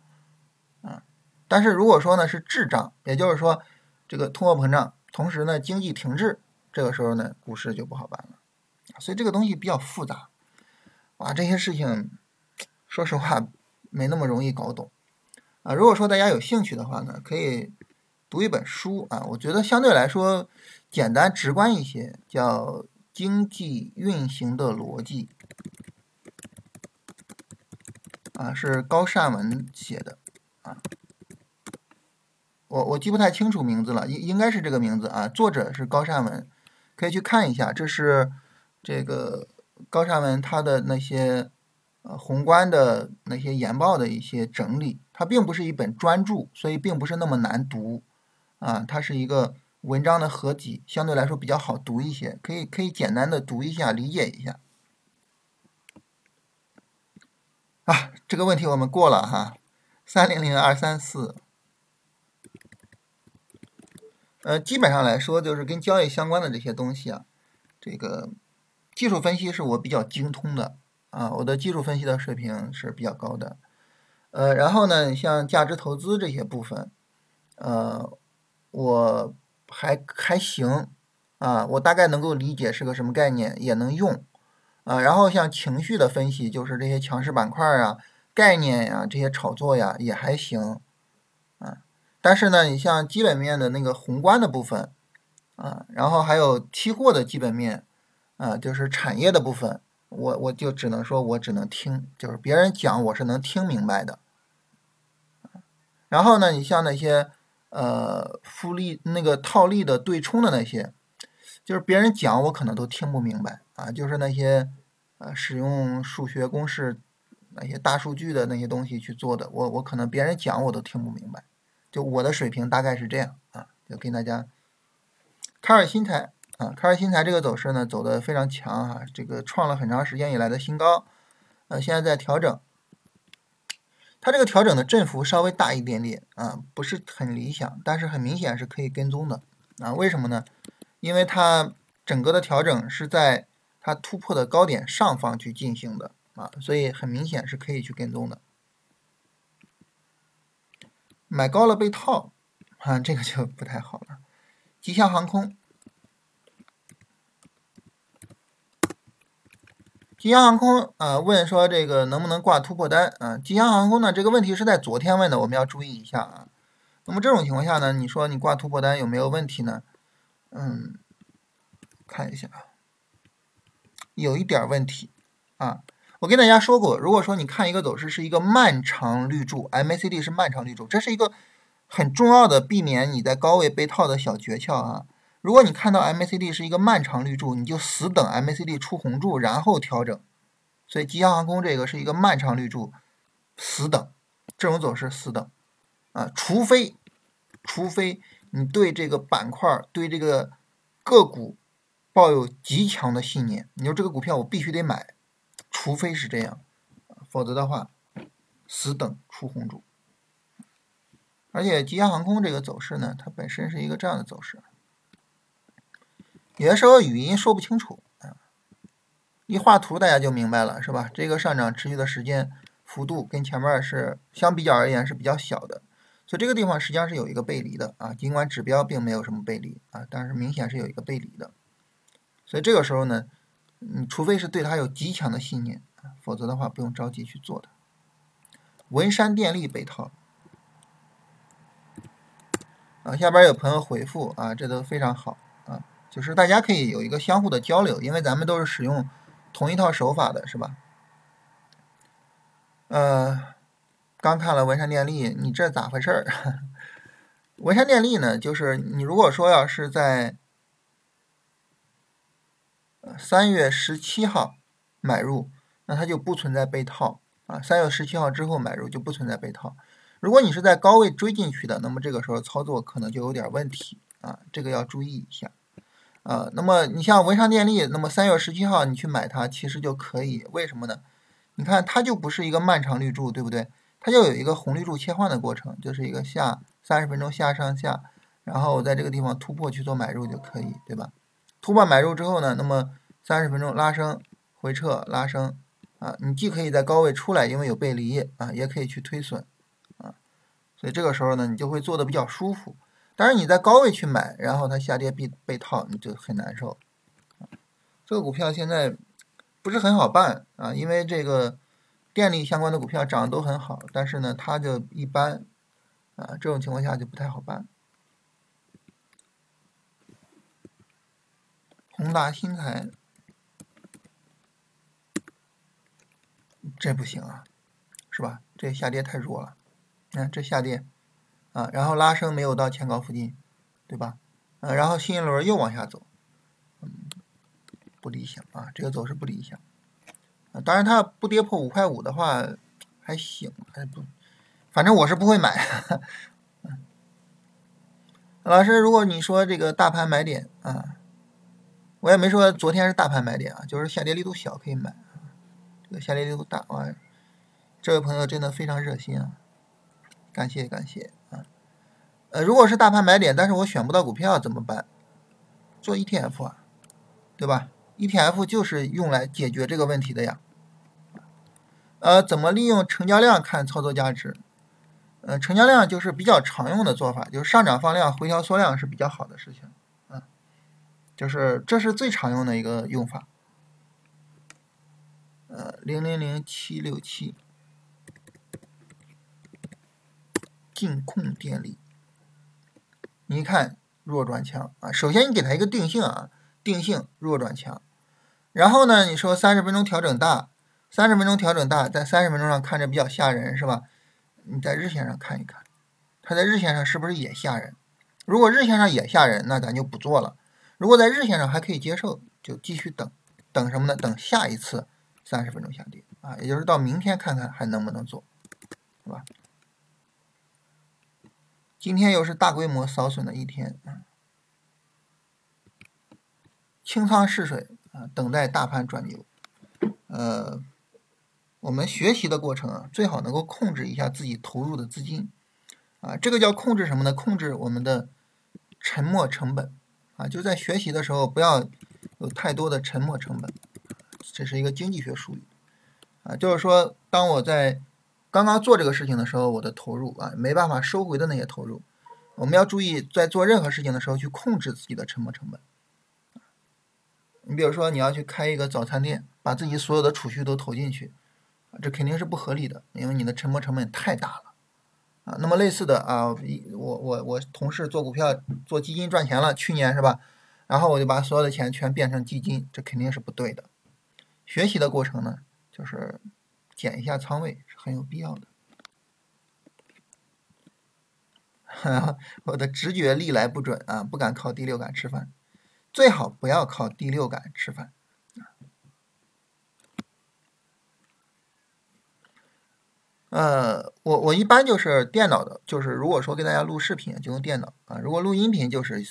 啊。但是如果说呢是滞胀，也就是说这个通货膨胀同时呢经济停滞，这个时候呢股市就不好办了。所以这个东西比较复杂，啊，这些事情说实话。没那么容易搞懂啊！如果说大家有兴趣的话呢，可以读一本书啊，我觉得相对来说简单直观一些，叫《经济运行的逻辑》啊，是高善文写的啊。我我记不太清楚名字了，应应该是这个名字啊。作者是高善文，可以去看一下。这是这个高善文他的那些。呃，宏观的那些研报的一些整理，它并不是一本专著，所以并不是那么难读，啊，它是一个文章的合集，相对来说比较好读一些，可以可以简单的读一下，理解一下。啊，这个问题我们过了哈，三零零二三四，呃，基本上来说就是跟交易相关的这些东西啊，这个技术分析是我比较精通的。啊，我的技术分析的水平是比较高的，呃，然后呢，像价值投资这些部分，呃，我还还行，啊，我大概能够理解是个什么概念，也能用，啊，然后像情绪的分析，就是这些强势板块啊、概念呀、这些炒作呀，也还行，啊，但是呢，你像基本面的那个宏观的部分，啊，然后还有期货的基本面，啊，就是产业的部分。我我就只能说，我只能听，就是别人讲，我是能听明白的。然后呢，你像那些呃复利那个套利的对冲的那些，就是别人讲我可能都听不明白啊。就是那些呃使用数学公式、那些大数据的那些东西去做的，我我可能别人讲我都听不明白。就我的水平大概是这样啊，就跟大家。卡尔新材。啊，开尔新材这个走势呢，走的非常强哈，这个创了很长时间以来的新高，呃，现在在调整，它这个调整的振幅稍微大一点点啊，不是很理想，但是很明显是可以跟踪的啊，为什么呢？因为它整个的调整是在它突破的高点上方去进行的啊，所以很明显是可以去跟踪的。买高了被套，啊，这个就不太好了。吉祥航空。吉祥航空啊，问说这个能不能挂突破单啊？吉祥航空呢，这个问题是在昨天问的，我们要注意一下啊。那么这种情况下呢，你说你挂突破单有没有问题呢？嗯，看一下，有一点问题啊。我跟大家说过，如果说你看一个走势是一个漫长绿柱，MACD 是漫长绿柱，这是一个很重要的避免你在高位被套的小诀窍啊。如果你看到 MACD 是一个漫长绿柱，你就死等 MACD 出红柱，然后调整。所以吉祥航空这个是一个漫长绿柱，死等，这种走势死等啊，除非除非你对这个板块、对这个个股抱有极强的信念，你说这个股票我必须得买，除非是这样，否则的话死等出红柱。而且吉祥航空这个走势呢，它本身是一个这样的走势。有的时候语音说不清楚啊，一画图大家就明白了，是吧？这个上涨持续的时间幅度跟前面是相比较而言是比较小的，所以这个地方实际上是有一个背离的啊。尽管指标并没有什么背离啊，但是明显是有一个背离的。所以这个时候呢，你除非是对它有极强的信念，否则的话不用着急去做的。文山电力被套啊，下边有朋友回复啊，这都非常好。就是大家可以有一个相互的交流，因为咱们都是使用同一套手法的，是吧？呃，刚看了文山电力，你这咋回事儿？(laughs) 文山电力呢，就是你如果说要是在三月十七号买入，那它就不存在被套啊。三月十七号之后买入就不存在被套。如果你是在高位追进去的，那么这个时候操作可能就有点问题啊，这个要注意一下。啊，那么你像文尚电力，那么三月十七号你去买它，其实就可以，为什么呢？你看它就不是一个漫长绿柱，对不对？它就有一个红绿柱切换的过程，就是一个下三十分钟下上下，然后在这个地方突破去做买入就可以，对吧？突破买入之后呢，那么三十分钟拉升回撤拉升，啊，你既可以在高位出来，因为有背离啊，也可以去推损，啊，所以这个时候呢，你就会做的比较舒服。但是你在高位去买，然后它下跌被被套，你就很难受。这个股票现在不是很好办啊，因为这个电力相关的股票涨得都很好，但是呢，它就一般啊，这种情况下就不太好办。宏达新材，这不行啊，是吧？这下跌太弱了，你看这下跌。啊，然后拉升没有到前高附近，对吧？呃，然后新一轮又往下走，嗯，不理想啊，这个走势不理想。啊，当然它不跌破五块五的话还行，还不，反正我是不会买。(laughs) 老师，如果你说这个大盘买点啊，我也没说昨天是大盘买点啊，就是下跌力度小可以买，这个下跌力度大啊，这位朋友真的非常热心啊，感谢感谢。呃，如果是大盘买点，但是我选不到股票怎么办？做 ETF 啊，对吧？ETF 就是用来解决这个问题的呀。呃，怎么利用成交量看操作价值？呃，成交量就是比较常用的做法，就是上涨放量，回调缩量是比较好的事情。嗯，就是这是最常用的一个用法。呃，零零零七六七，净控电力。你看弱转强啊，首先你给它一个定性啊，定性弱转强，然后呢，你说三十分钟调整大，三十分钟调整大，在三十分钟上看着比较吓人是吧？你在日线上看一看，它在日线上是不是也吓人？如果日线上也吓人，那咱就不做了；如果在日线上还可以接受，就继续等，等什么呢？等下一次三十分钟下跌啊，也就是到明天看看还能不能做，是吧？今天又是大规模扫损的一天，清仓试水啊，等待大盘转牛。呃，我们学习的过程啊，最好能够控制一下自己投入的资金啊，这个叫控制什么呢？控制我们的沉没成本啊，就在学习的时候不要有太多的沉没成本，这是一个经济学术语啊，就是说当我在刚刚做这个事情的时候，我的投入啊没办法收回的那些投入，我们要注意在做任何事情的时候去控制自己的沉没成本。你比如说你要去开一个早餐店，把自己所有的储蓄都投进去，这肯定是不合理的，因为你的沉没成本太大了啊。那么类似的啊，我我我同事做股票做基金赚钱了，去年是吧？然后我就把所有的钱全变成基金，这肯定是不对的。学习的过程呢，就是。减一下仓位很有必要的。我的直觉历来不准啊，不敢靠第六感吃饭，最好不要靠第六感吃饭。呃，我我一般就是电脑的，就是如果说给大家录视频就用电脑啊，如果录音频就是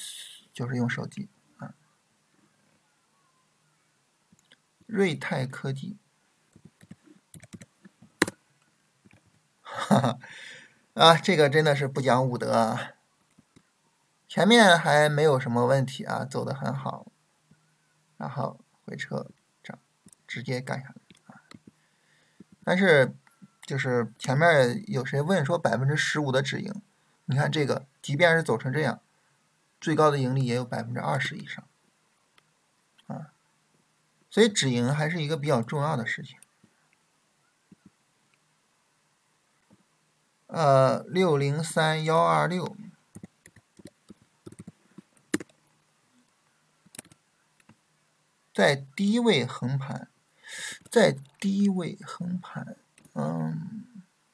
就是用手机啊。瑞泰科技。哈哈，啊，这个真的是不讲武德啊！前面还没有什么问题啊，走的很好，然后回撤涨，直接干下来啊。但是就是前面有谁问说百分之十五的止盈，你看这个，即便是走成这样，最高的盈利也有百分之二十以上啊，所以止盈还是一个比较重要的事情。呃，六零三幺二六，在低位横盘，在低位横盘，嗯，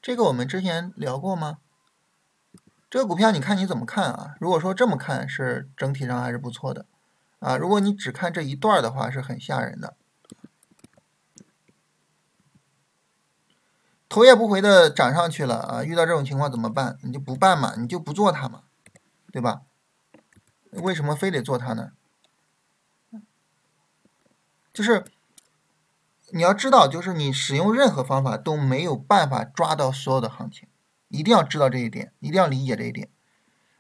这个我们之前聊过吗？这个股票你看你怎么看啊？如果说这么看，是整体上还是不错的，啊，如果你只看这一段的话，是很吓人的。头也不回的涨上去了啊！遇到这种情况怎么办？你就不办嘛，你就不做它嘛，对吧？为什么非得做它呢？就是你要知道，就是你使用任何方法都没有办法抓到所有的行情，一定要知道这一点，一定要理解这一点。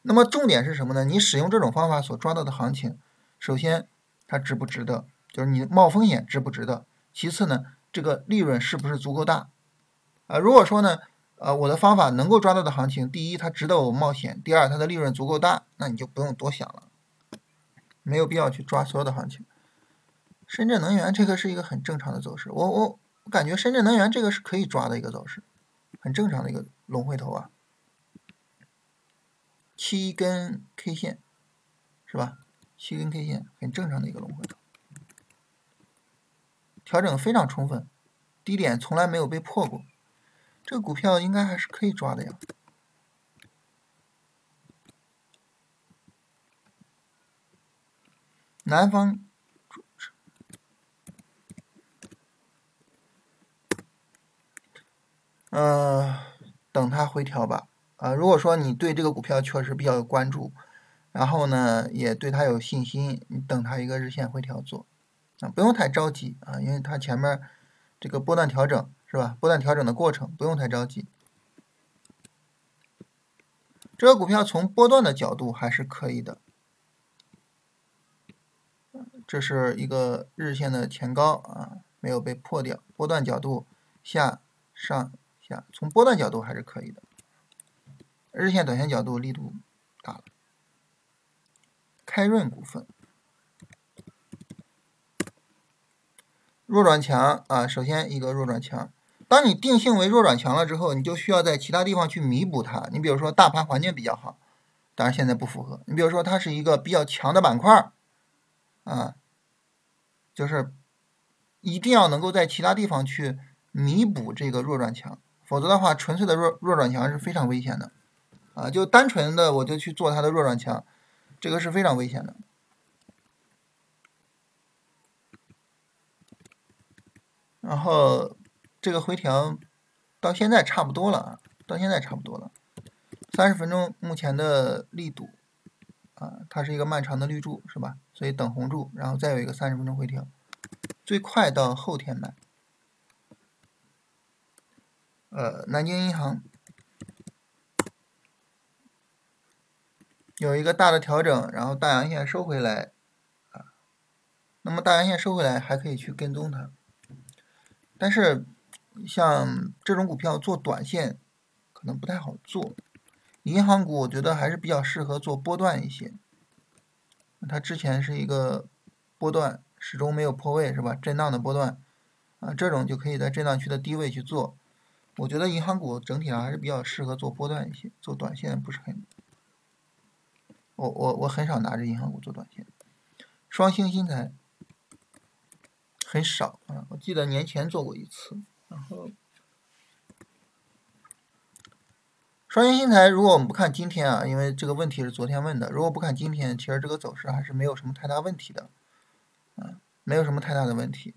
那么重点是什么呢？你使用这种方法所抓到的行情，首先它值不值得，就是你冒风险值不值得。其次呢，这个利润是不是足够大？啊，如果说呢，呃，我的方法能够抓到的行情，第一它值得我冒险，第二它的利润足够大，那你就不用多想了，没有必要去抓所有的行情。深圳能源这个是一个很正常的走势，我我我感觉深圳能源这个是可以抓的一个走势，很正常的一个龙回头啊。七根 K 线，是吧？七根 K 线很正常的一个龙回头，调整非常充分，低点从来没有被破过，这个股票应该还是可以抓的呀。南方，呃，等它回调吧。啊，如果说你对这个股票确实比较有关注，然后呢也对它有信心，你等它一个日线回调做，啊，不用太着急啊，因为它前面这个波段调整是吧？波段调整的过程不用太着急。这个股票从波段的角度还是可以的，这是一个日线的前高啊，没有被破掉，波段角度下上下，从波段角度还是可以的。日线、短线角度力度大了。开润股份弱转强啊，首先一个弱转强。当你定性为弱转强了之后，你就需要在其他地方去弥补它。你比如说大盘环境比较好，当然现在不符合。你比如说它是一个比较强的板块啊，就是一定要能够在其他地方去弥补这个弱转强，否则的话，纯粹的弱弱转强是非常危险的。啊，就单纯的我就去做它的弱转强，这个是非常危险的。然后这个回调到现在差不多了啊，到现在差不多了。三十分钟目前的力度啊，它是一个漫长的绿柱，是吧？所以等红柱，然后再有一个三十分钟回调，最快到后天买。呃，南京银行。有一个大的调整，然后大阳线收回来，啊，那么大阳线收回来还可以去跟踪它，但是像这种股票做短线可能不太好做。银行股我觉得还是比较适合做波段一些，它之前是一个波段，始终没有破位是吧？震荡的波段，啊，这种就可以在震荡区的低位去做。我觉得银行股整体上还是比较适合做波段一些，做短线不是很。我我我很少拿着银行股做短线，双星新材很少啊，我记得年前做过一次，然后双星新材，如果我们不看今天啊，因为这个问题是昨天问的，如果不看今天，其实这个走势还是没有什么太大问题的，啊，没有什么太大的问题，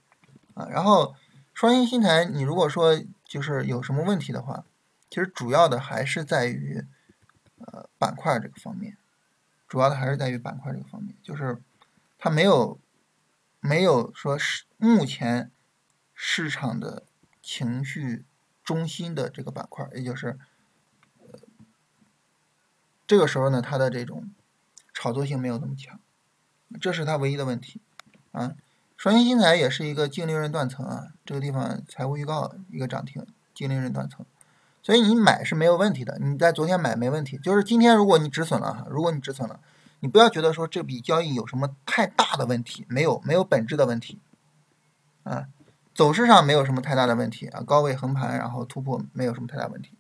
啊，然后双星新材，你如果说就是有什么问题的话，其实主要的还是在于呃板块这个方面。主要的还是在于板块这个方面，就是它没有没有说是目前市场的情绪中心的这个板块，也就是这个时候呢，它的这种炒作性没有那么强，这是它唯一的问题啊。双星新材也是一个净利润断层啊，这个地方财务预告一个涨停，净利润断层。所以你买是没有问题的，你在昨天买没问题。就是今天如果你止损了哈，如果你止损了，你不要觉得说这笔交易有什么太大的问题，没有没有本质的问题，啊，走势上没有什么太大的问题啊，高位横盘然后突破没有什么太大问题。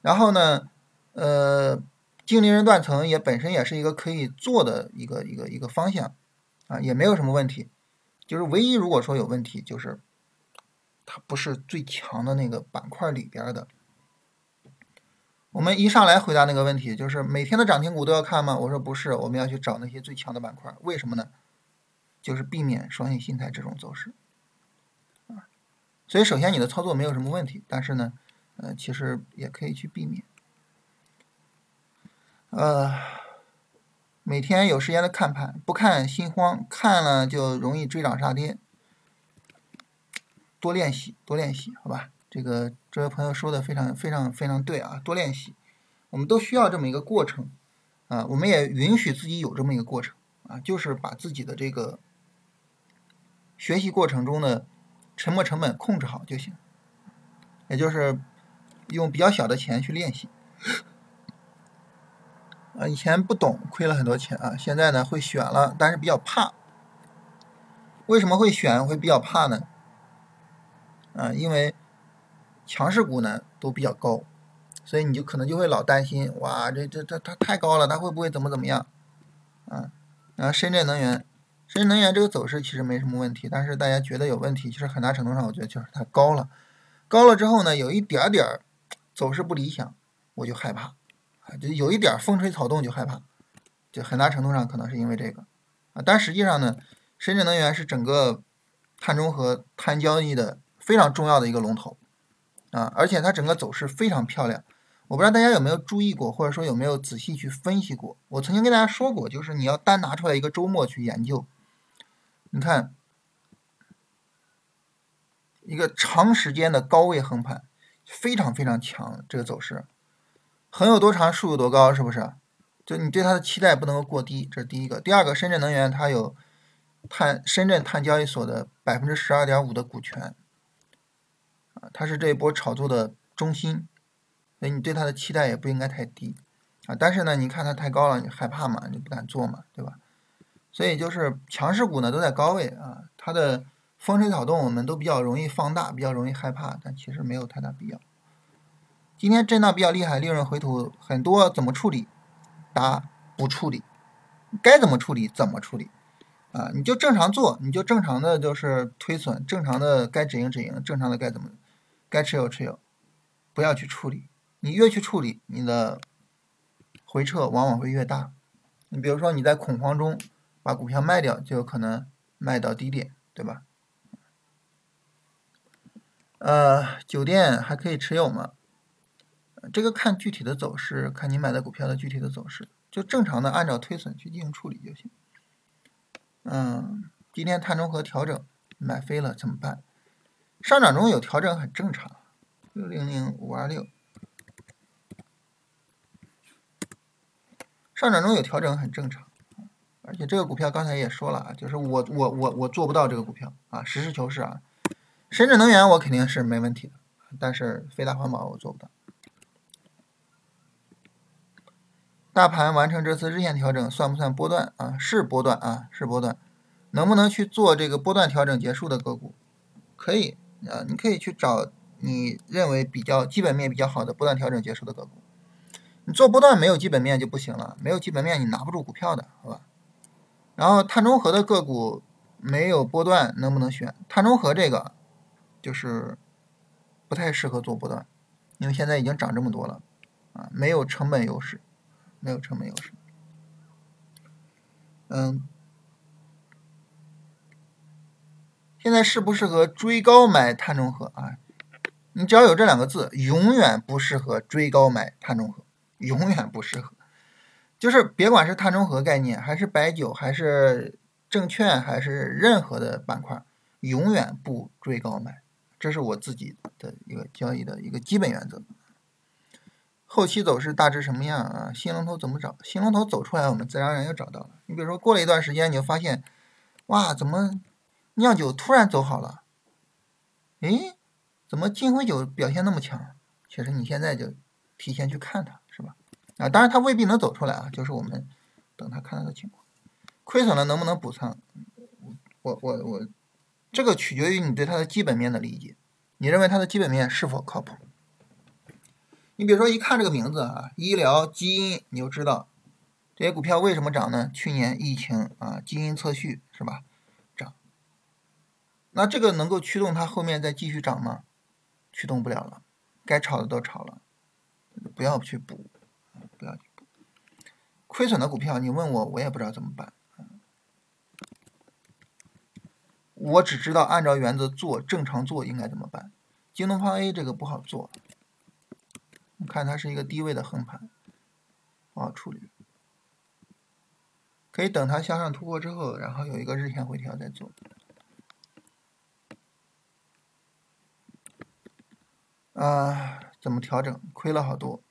然后呢，呃，净利润断层也本身也是一个可以做的一个一个一个方向，啊，也没有什么问题。就是唯一如果说有问题，就是它不是最强的那个板块里边的。我们一上来回答那个问题，就是每天的涨停股都要看吗？我说不是，我们要去找那些最强的板块。为什么呢？就是避免双线心态这种走势。所以首先你的操作没有什么问题，但是呢，呃，其实也可以去避免。呃，每天有时间的看盘，不看心慌，看了就容易追涨杀跌。多练习，多练习，好吧？这个这位朋友说的非常非常非常对啊，多练习，我们都需要这么一个过程啊，我们也允许自己有这么一个过程啊，就是把自己的这个学习过程中的沉没成本控制好就行，也就是用比较小的钱去练习啊。以前不懂，亏了很多钱啊，现在呢会选了，但是比较怕。为什么会选会比较怕呢？啊，因为强势股呢都比较高，所以你就可能就会老担心，哇，这这这它太高了，它会不会怎么怎么样？啊，然后深圳能源，深圳能源这个走势其实没什么问题，但是大家觉得有问题，其实很大程度上我觉得就是它高了，高了之后呢，有一点点走势不理想，我就害怕，啊，就有一点风吹草动就害怕，就很大程度上可能是因为这个，啊，但实际上呢。深圳能源是整个碳中和碳交易的非常重要的一个龙头啊，而且它整个走势非常漂亮。我不知道大家有没有注意过，或者说有没有仔细去分析过。我曾经跟大家说过，就是你要单拿出来一个周末去研究，你看一个长时间的高位横盘，非常非常强，这个走势横有多长，竖有多高，是不是？就你对它的期待不能够过低，这是第一个。第二个，深圳能源它有。碳深圳碳交易所的百分之十二点五的股权，啊，它是这一波炒作的中心，所以你对它的期待也不应该太低，啊，但是呢，你看它太高了，你害怕嘛，你不敢做嘛，对吧？所以就是强势股呢都在高位啊，它的风吹草动我们都比较容易放大，比较容易害怕，但其实没有太大必要。今天震荡比较厉害，利润回吐很多，怎么处理？答：不处理。该怎么处理？怎么处理？啊，你就正常做，你就正常的就是推损，正常的该止盈止盈，正常的该怎么，该持有持有，不要去处理。你越去处理，你的回撤往往会越大。你比如说你在恐慌中把股票卖掉，就有可能卖到低点，对吧？呃，酒店还可以持有吗？这个看具体的走势，看你买的股票的具体的走势，就正常的按照推损去进行处理就行。嗯，今天碳中和调整买飞了怎么办？上涨中有调整很正常。六零零五二六，上涨中有调整很正常。而且这个股票刚才也说了啊，就是我我我我做不到这个股票啊，实事求是啊。深圳能源我肯定是没问题的，但是飞达环保我做不到。大盘完成这次日线调整算不算波段啊？是波段啊，是波段。能不能去做这个波段调整结束的个股？可以啊，你可以去找你认为比较基本面比较好的波段调整结束的个股。你做波段没有基本面就不行了，没有基本面你拿不住股票的，好吧？然后碳中和的个股没有波段能不能选？碳中和这个就是不太适合做波段，因为现在已经涨这么多了啊，没有成本优势。没有成本优势。嗯，现在适不适合追高买碳中和啊？你只要有这两个字，永远不适合追高买碳中和，永远不适合。就是别管是碳中和概念，还是白酒，还是证券，还是任何的板块，永远不追高买。这是我自己的一个交易的一个基本原则。后期走势大致什么样啊？新龙头怎么找？新龙头走出来，我们自然而然就找到了。你比如说，过了一段时间，你就发现，哇，怎么酿酒突然走好了？诶，怎么金辉酒表现那么强？其实你现在就提前去看它，啊，当然它未必能走出来啊，就是我们等它看它的情况。亏损了能不能补仓？我我我，这个取决于你对它的基本面的理解。你认为它的基本面是否靠谱？你比如说，一看这个名字啊，医疗基因，你就知道这些股票为什么涨呢？去年疫情啊，基因测序是吧？涨，那这个能够驱动它后面再继续涨吗？驱动不了了，该炒的都炒了，不要去补。亏损的股票，你问我，我也不知道怎么办。我只知道按照原则做，正常做应该怎么办。京东方 A 这个不好做。看它是一个低位的横盘，不好处理，可以等它向上突破之后，然后有一个日线回调再做。啊，怎么调整？亏了好多，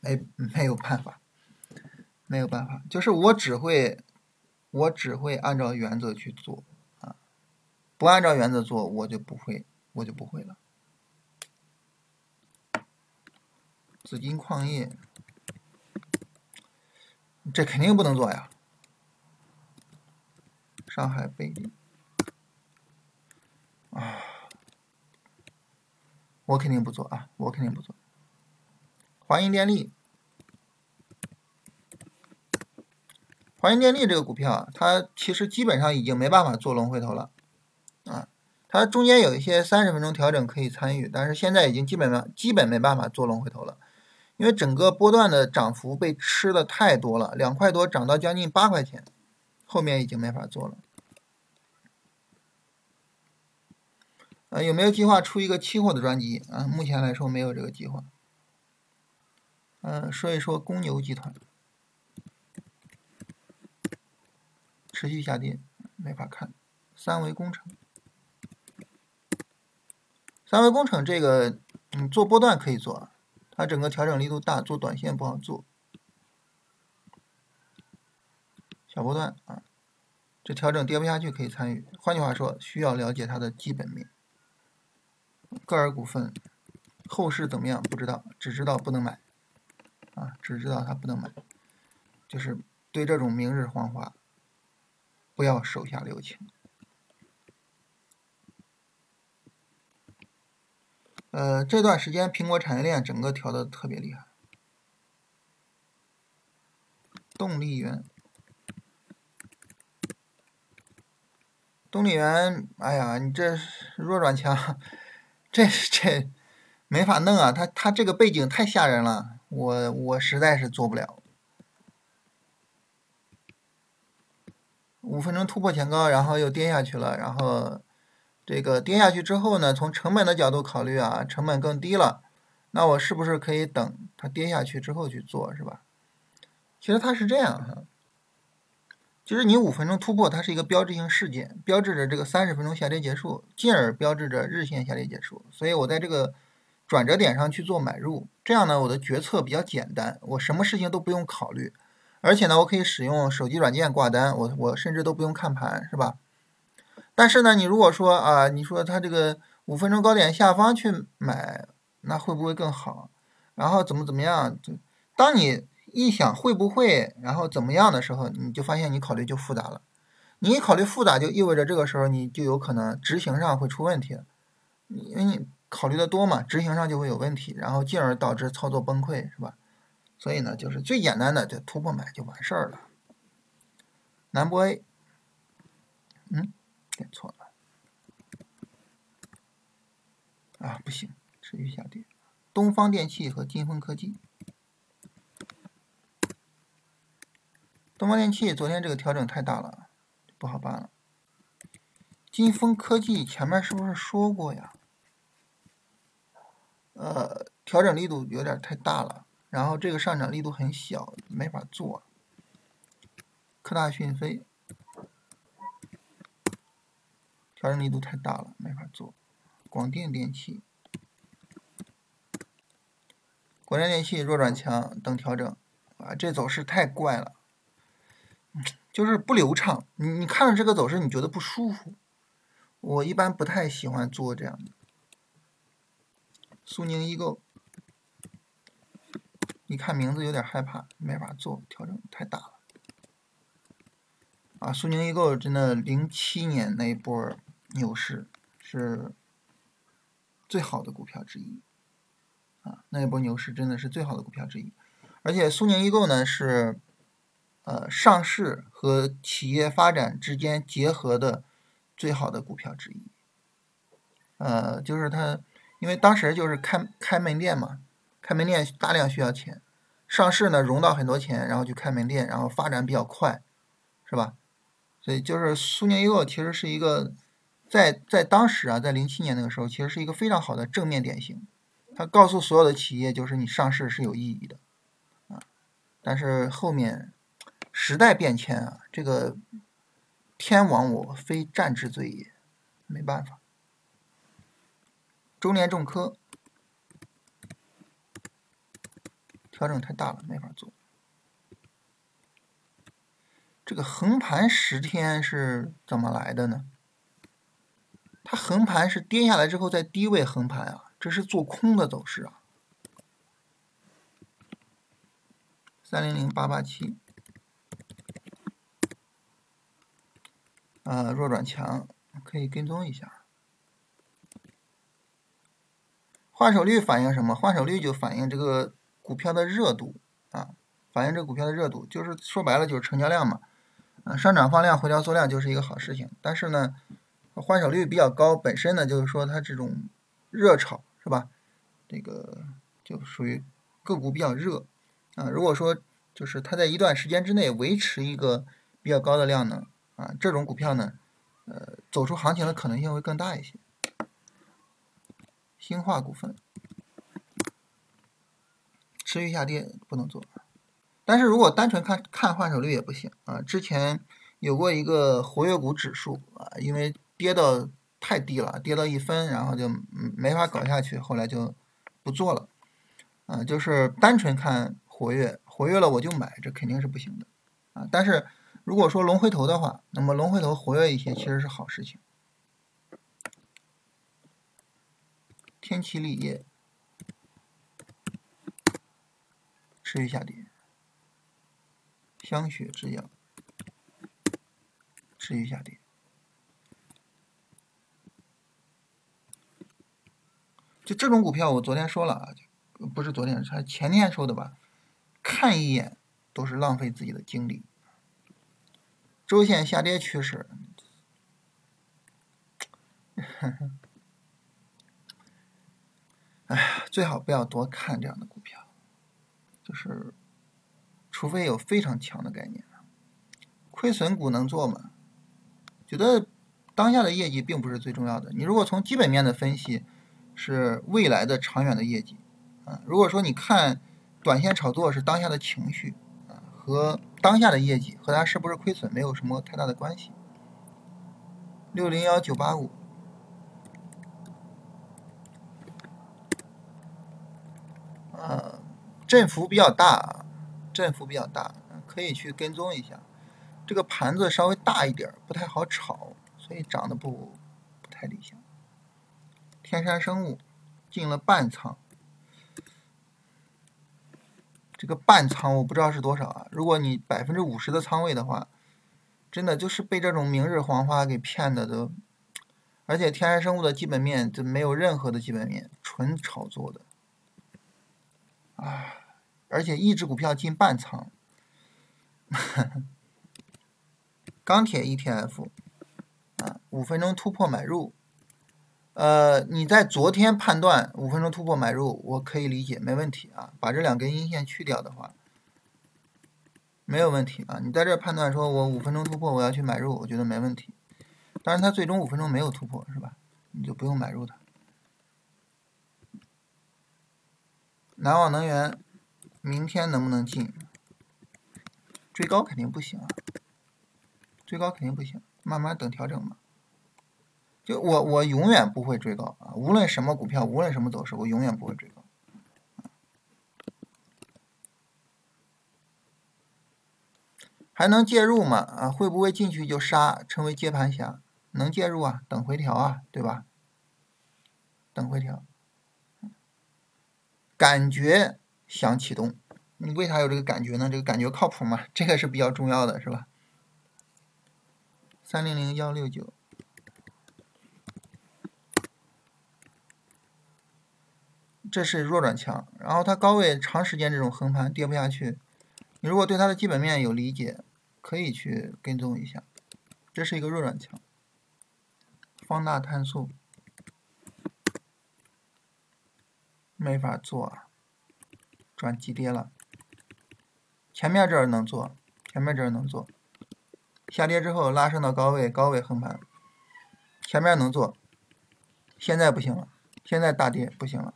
没没有办法，没有办法，就是我只会，我只会按照原则去做啊，不按照原则做，我就不会，我就不会了。紫金矿业，这肯定不能做呀。上海贝利，啊。我肯定不做啊！我肯定不做。华银电力，华银电力这个股票啊，它其实基本上已经没办法做龙回头了啊。它中间有一些三十分钟调整可以参与，但是现在已经基本上基本没办法做龙回头了，因为整个波段的涨幅被吃的太多了，两块多涨到将近八块钱，后面已经没法做了。呃，有没有计划出一个期货的专辑啊？目前来说没有这个计划。嗯，说一说公牛集团，持续下跌，没法看。三维工程，三维工程这个，嗯，做波段可以做，它整个调整力度大，做短线不好做。小波段啊，这调整跌不下去可以参与。换句话说，需要了解它的基本面。歌尔股份后市怎么样？不知道，只知道不能买，啊，只知道它不能买，就是对这种明日黄花，不要手下留情。呃，这段时间苹果产业链整个调的特别厉害，动力源，动力源，哎呀，你这弱转强。这这没法弄啊！他他这个背景太吓人了，我我实在是做不了。五分钟突破前高，然后又跌下去了，然后这个跌下去之后呢，从成本的角度考虑啊，成本更低了，那我是不是可以等它跌下去之后去做，是吧？其实它是这样哈。其实你五分钟突破，它是一个标志性事件，标志着这个三十分钟下跌结束，进而标志着日线下跌结束。所以我在这个转折点上去做买入，这样呢，我的决策比较简单，我什么事情都不用考虑，而且呢，我可以使用手机软件挂单，我我甚至都不用看盘，是吧？但是呢，你如果说啊，你说它这个五分钟高点下方去买，那会不会更好？然后怎么怎么样？就当你。一想会不会，然后怎么样的时候，你就发现你考虑就复杂了。你一考虑复杂，就意味着这个时候你就有可能执行上会出问题，因为你考虑的多嘛，执行上就会有问题，然后进而导致操作崩溃，是吧？所以呢，就是最简单的就突破买就完事儿了。南博 A，嗯，点错了，啊，不行，持续下跌。东方电气和金风科技。东方电气昨天这个调整太大了，不好办了。金风科技前面是不是说过呀？呃，调整力度有点太大了，然后这个上涨力度很小，没法做。科大讯飞调整力度太大了，没法做。广电电器，广电电器弱转强等调整，啊，这走势太怪了。就是不流畅，你你看着这个走势，你觉得不舒服。我一般不太喜欢做这样的。苏宁易购，一看名字有点害怕，没法做，调整太大了。啊，苏宁易购真的零七年那一波牛市是最好的股票之一，啊，那一波牛市真的是最好的股票之一，而且苏宁易购呢是。呃，上市和企业发展之间结合的最好的股票之一。呃，就是它，因为当时就是开开门店嘛，开门店大量需要钱，上市呢融到很多钱，然后去开门店，然后发展比较快，是吧？所以就是苏宁易购其实是一个在在当时啊，在零七年那个时候，其实是一个非常好的正面典型。他告诉所有的企业，就是你上市是有意义的啊。但是后面。时代变迁啊，这个天亡我非战之罪也，没办法。中联重科调整太大了，没法做。这个横盘十天是怎么来的呢？它横盘是跌下来之后在低位横盘啊，这是做空的走势啊。三零零八八七，啊，弱转强，可以跟踪一下。换手率反映什么？换手率就反映这个股票的热度啊，反映这个股票的热度，就是说白了就是成交量嘛。啊上涨放量，回调缩量就是一个好事情，但是呢，换手率比较高，本身呢就是说它这种热炒是吧？这个就属于个股比较热啊。如果说就是它在一段时间之内维持一个比较高的量呢，啊，这种股票呢，呃，走出行情的可能性会更大一些。兴化股份持续下跌不能做。但是如果单纯看看换手率也不行啊！之前有过一个活跃股指数啊，因为跌到太低了，跌到一分，然后就没法搞下去，后来就不做了啊。就是单纯看活跃，活跃了我就买，这肯定是不行的啊。但是如果说龙回头的话，那么龙回头活跃一些其实是好事情。天齐锂业持续下跌。香雪制药持续下跌，就这种股票，我昨天说了啊，不是昨天，是前天说的吧？看一眼都是浪费自己的精力。周线下跌趋势，(laughs) 哎呀，最好不要多看这样的股，就是。除非有非常强的概念，亏损股能做吗？觉得当下的业绩并不是最重要的。你如果从基本面的分析，是未来的长远的业绩啊。如果说你看短线炒作是当下的情绪啊，和当下的业绩和它是不是亏损没有什么太大的关系。六零幺九八五，啊，振幅比较大。振幅比较大，可以去跟踪一下。这个盘子稍微大一点，不太好炒，所以涨得不不太理想。天山生物进了半仓，这个半仓我不知道是多少啊。如果你百分之五十的仓位的话，真的就是被这种明日黄花给骗的都。而且天山生物的基本面就没有任何的基本面，纯炒作的。啊。而且一只股票进半仓，钢铁 ETF 啊，五分钟突破买入。呃，你在昨天判断五分钟突破买入，我可以理解，没问题啊。把这两根阴线去掉的话，没有问题啊。你在这判断说我五分钟突破我要去买入，我觉得没问题。当然，它最终五分钟没有突破，是吧？你就不用买入它。南网能源。明天能不能进？追高肯定不行啊，追高肯定不行，慢慢等调整嘛。就我我永远不会追高啊，无论什么股票，无论什么走势，我永远不会追高。还能介入吗？啊，会不会进去就杀，成为接盘侠？能介入啊，等回调啊，对吧？等回调，感觉。想启动，你为啥有这个感觉呢？这个感觉靠谱吗？这个是比较重要的，是吧？三零零幺六九，这是弱转强，然后它高位长时间这种横盘跌不下去，你如果对它的基本面有理解，可以去跟踪一下。这是一个弱转强，放大碳素没法做啊。转急跌了，前面这儿能做，前面这儿能做，下跌之后拉升到高位，高位横盘，前面能做，现在不行了，现在大跌不行了。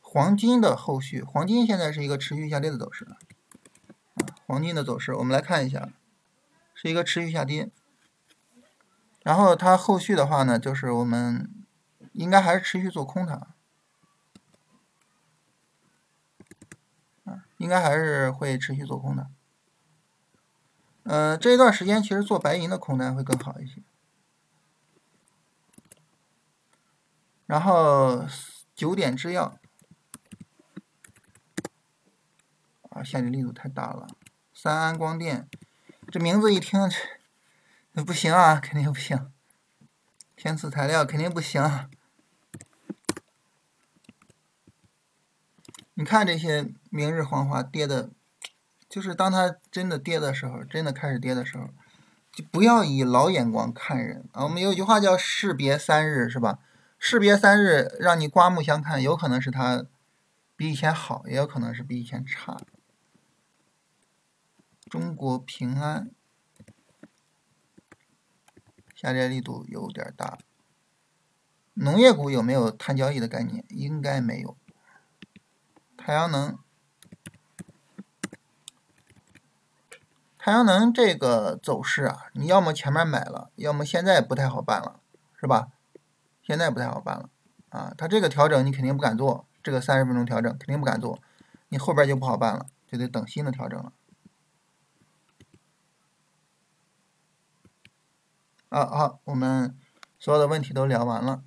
黄金的后续，黄金现在是一个持续下跌的走势，黄金的走势我们来看一下，是一个持续下跌，然后它后续的话呢，就是我们应该还是持续做空它，啊，应该还是会持续做空的。嗯，这一段时间其实做白银的空单会更好一些。然后九点制药，啊，下跌力度太大了。三安光电，这名字一听，这 (laughs) 不行啊，肯定不行。天赐材料肯定不行。你看这些明日黄花跌的。就是当它真的跌的时候，真的开始跌的时候，就不要以老眼光看人啊。我们有句话叫“士别三日”，是吧？士别三日，让你刮目相看，有可能是它比以前好，也有可能是比以前差。中国平安下跌力度有点大。农业股有没有碳交易的概念？应该没有。太阳能。太阳能这个走势啊，你要么前面买了，要么现在不太好办了，是吧？现在不太好办了啊，它这个调整你肯定不敢做，这个三十分钟调整肯定不敢做，你后边就不好办了，就得等新的调整了。啊好，我们所有的问题都聊完了。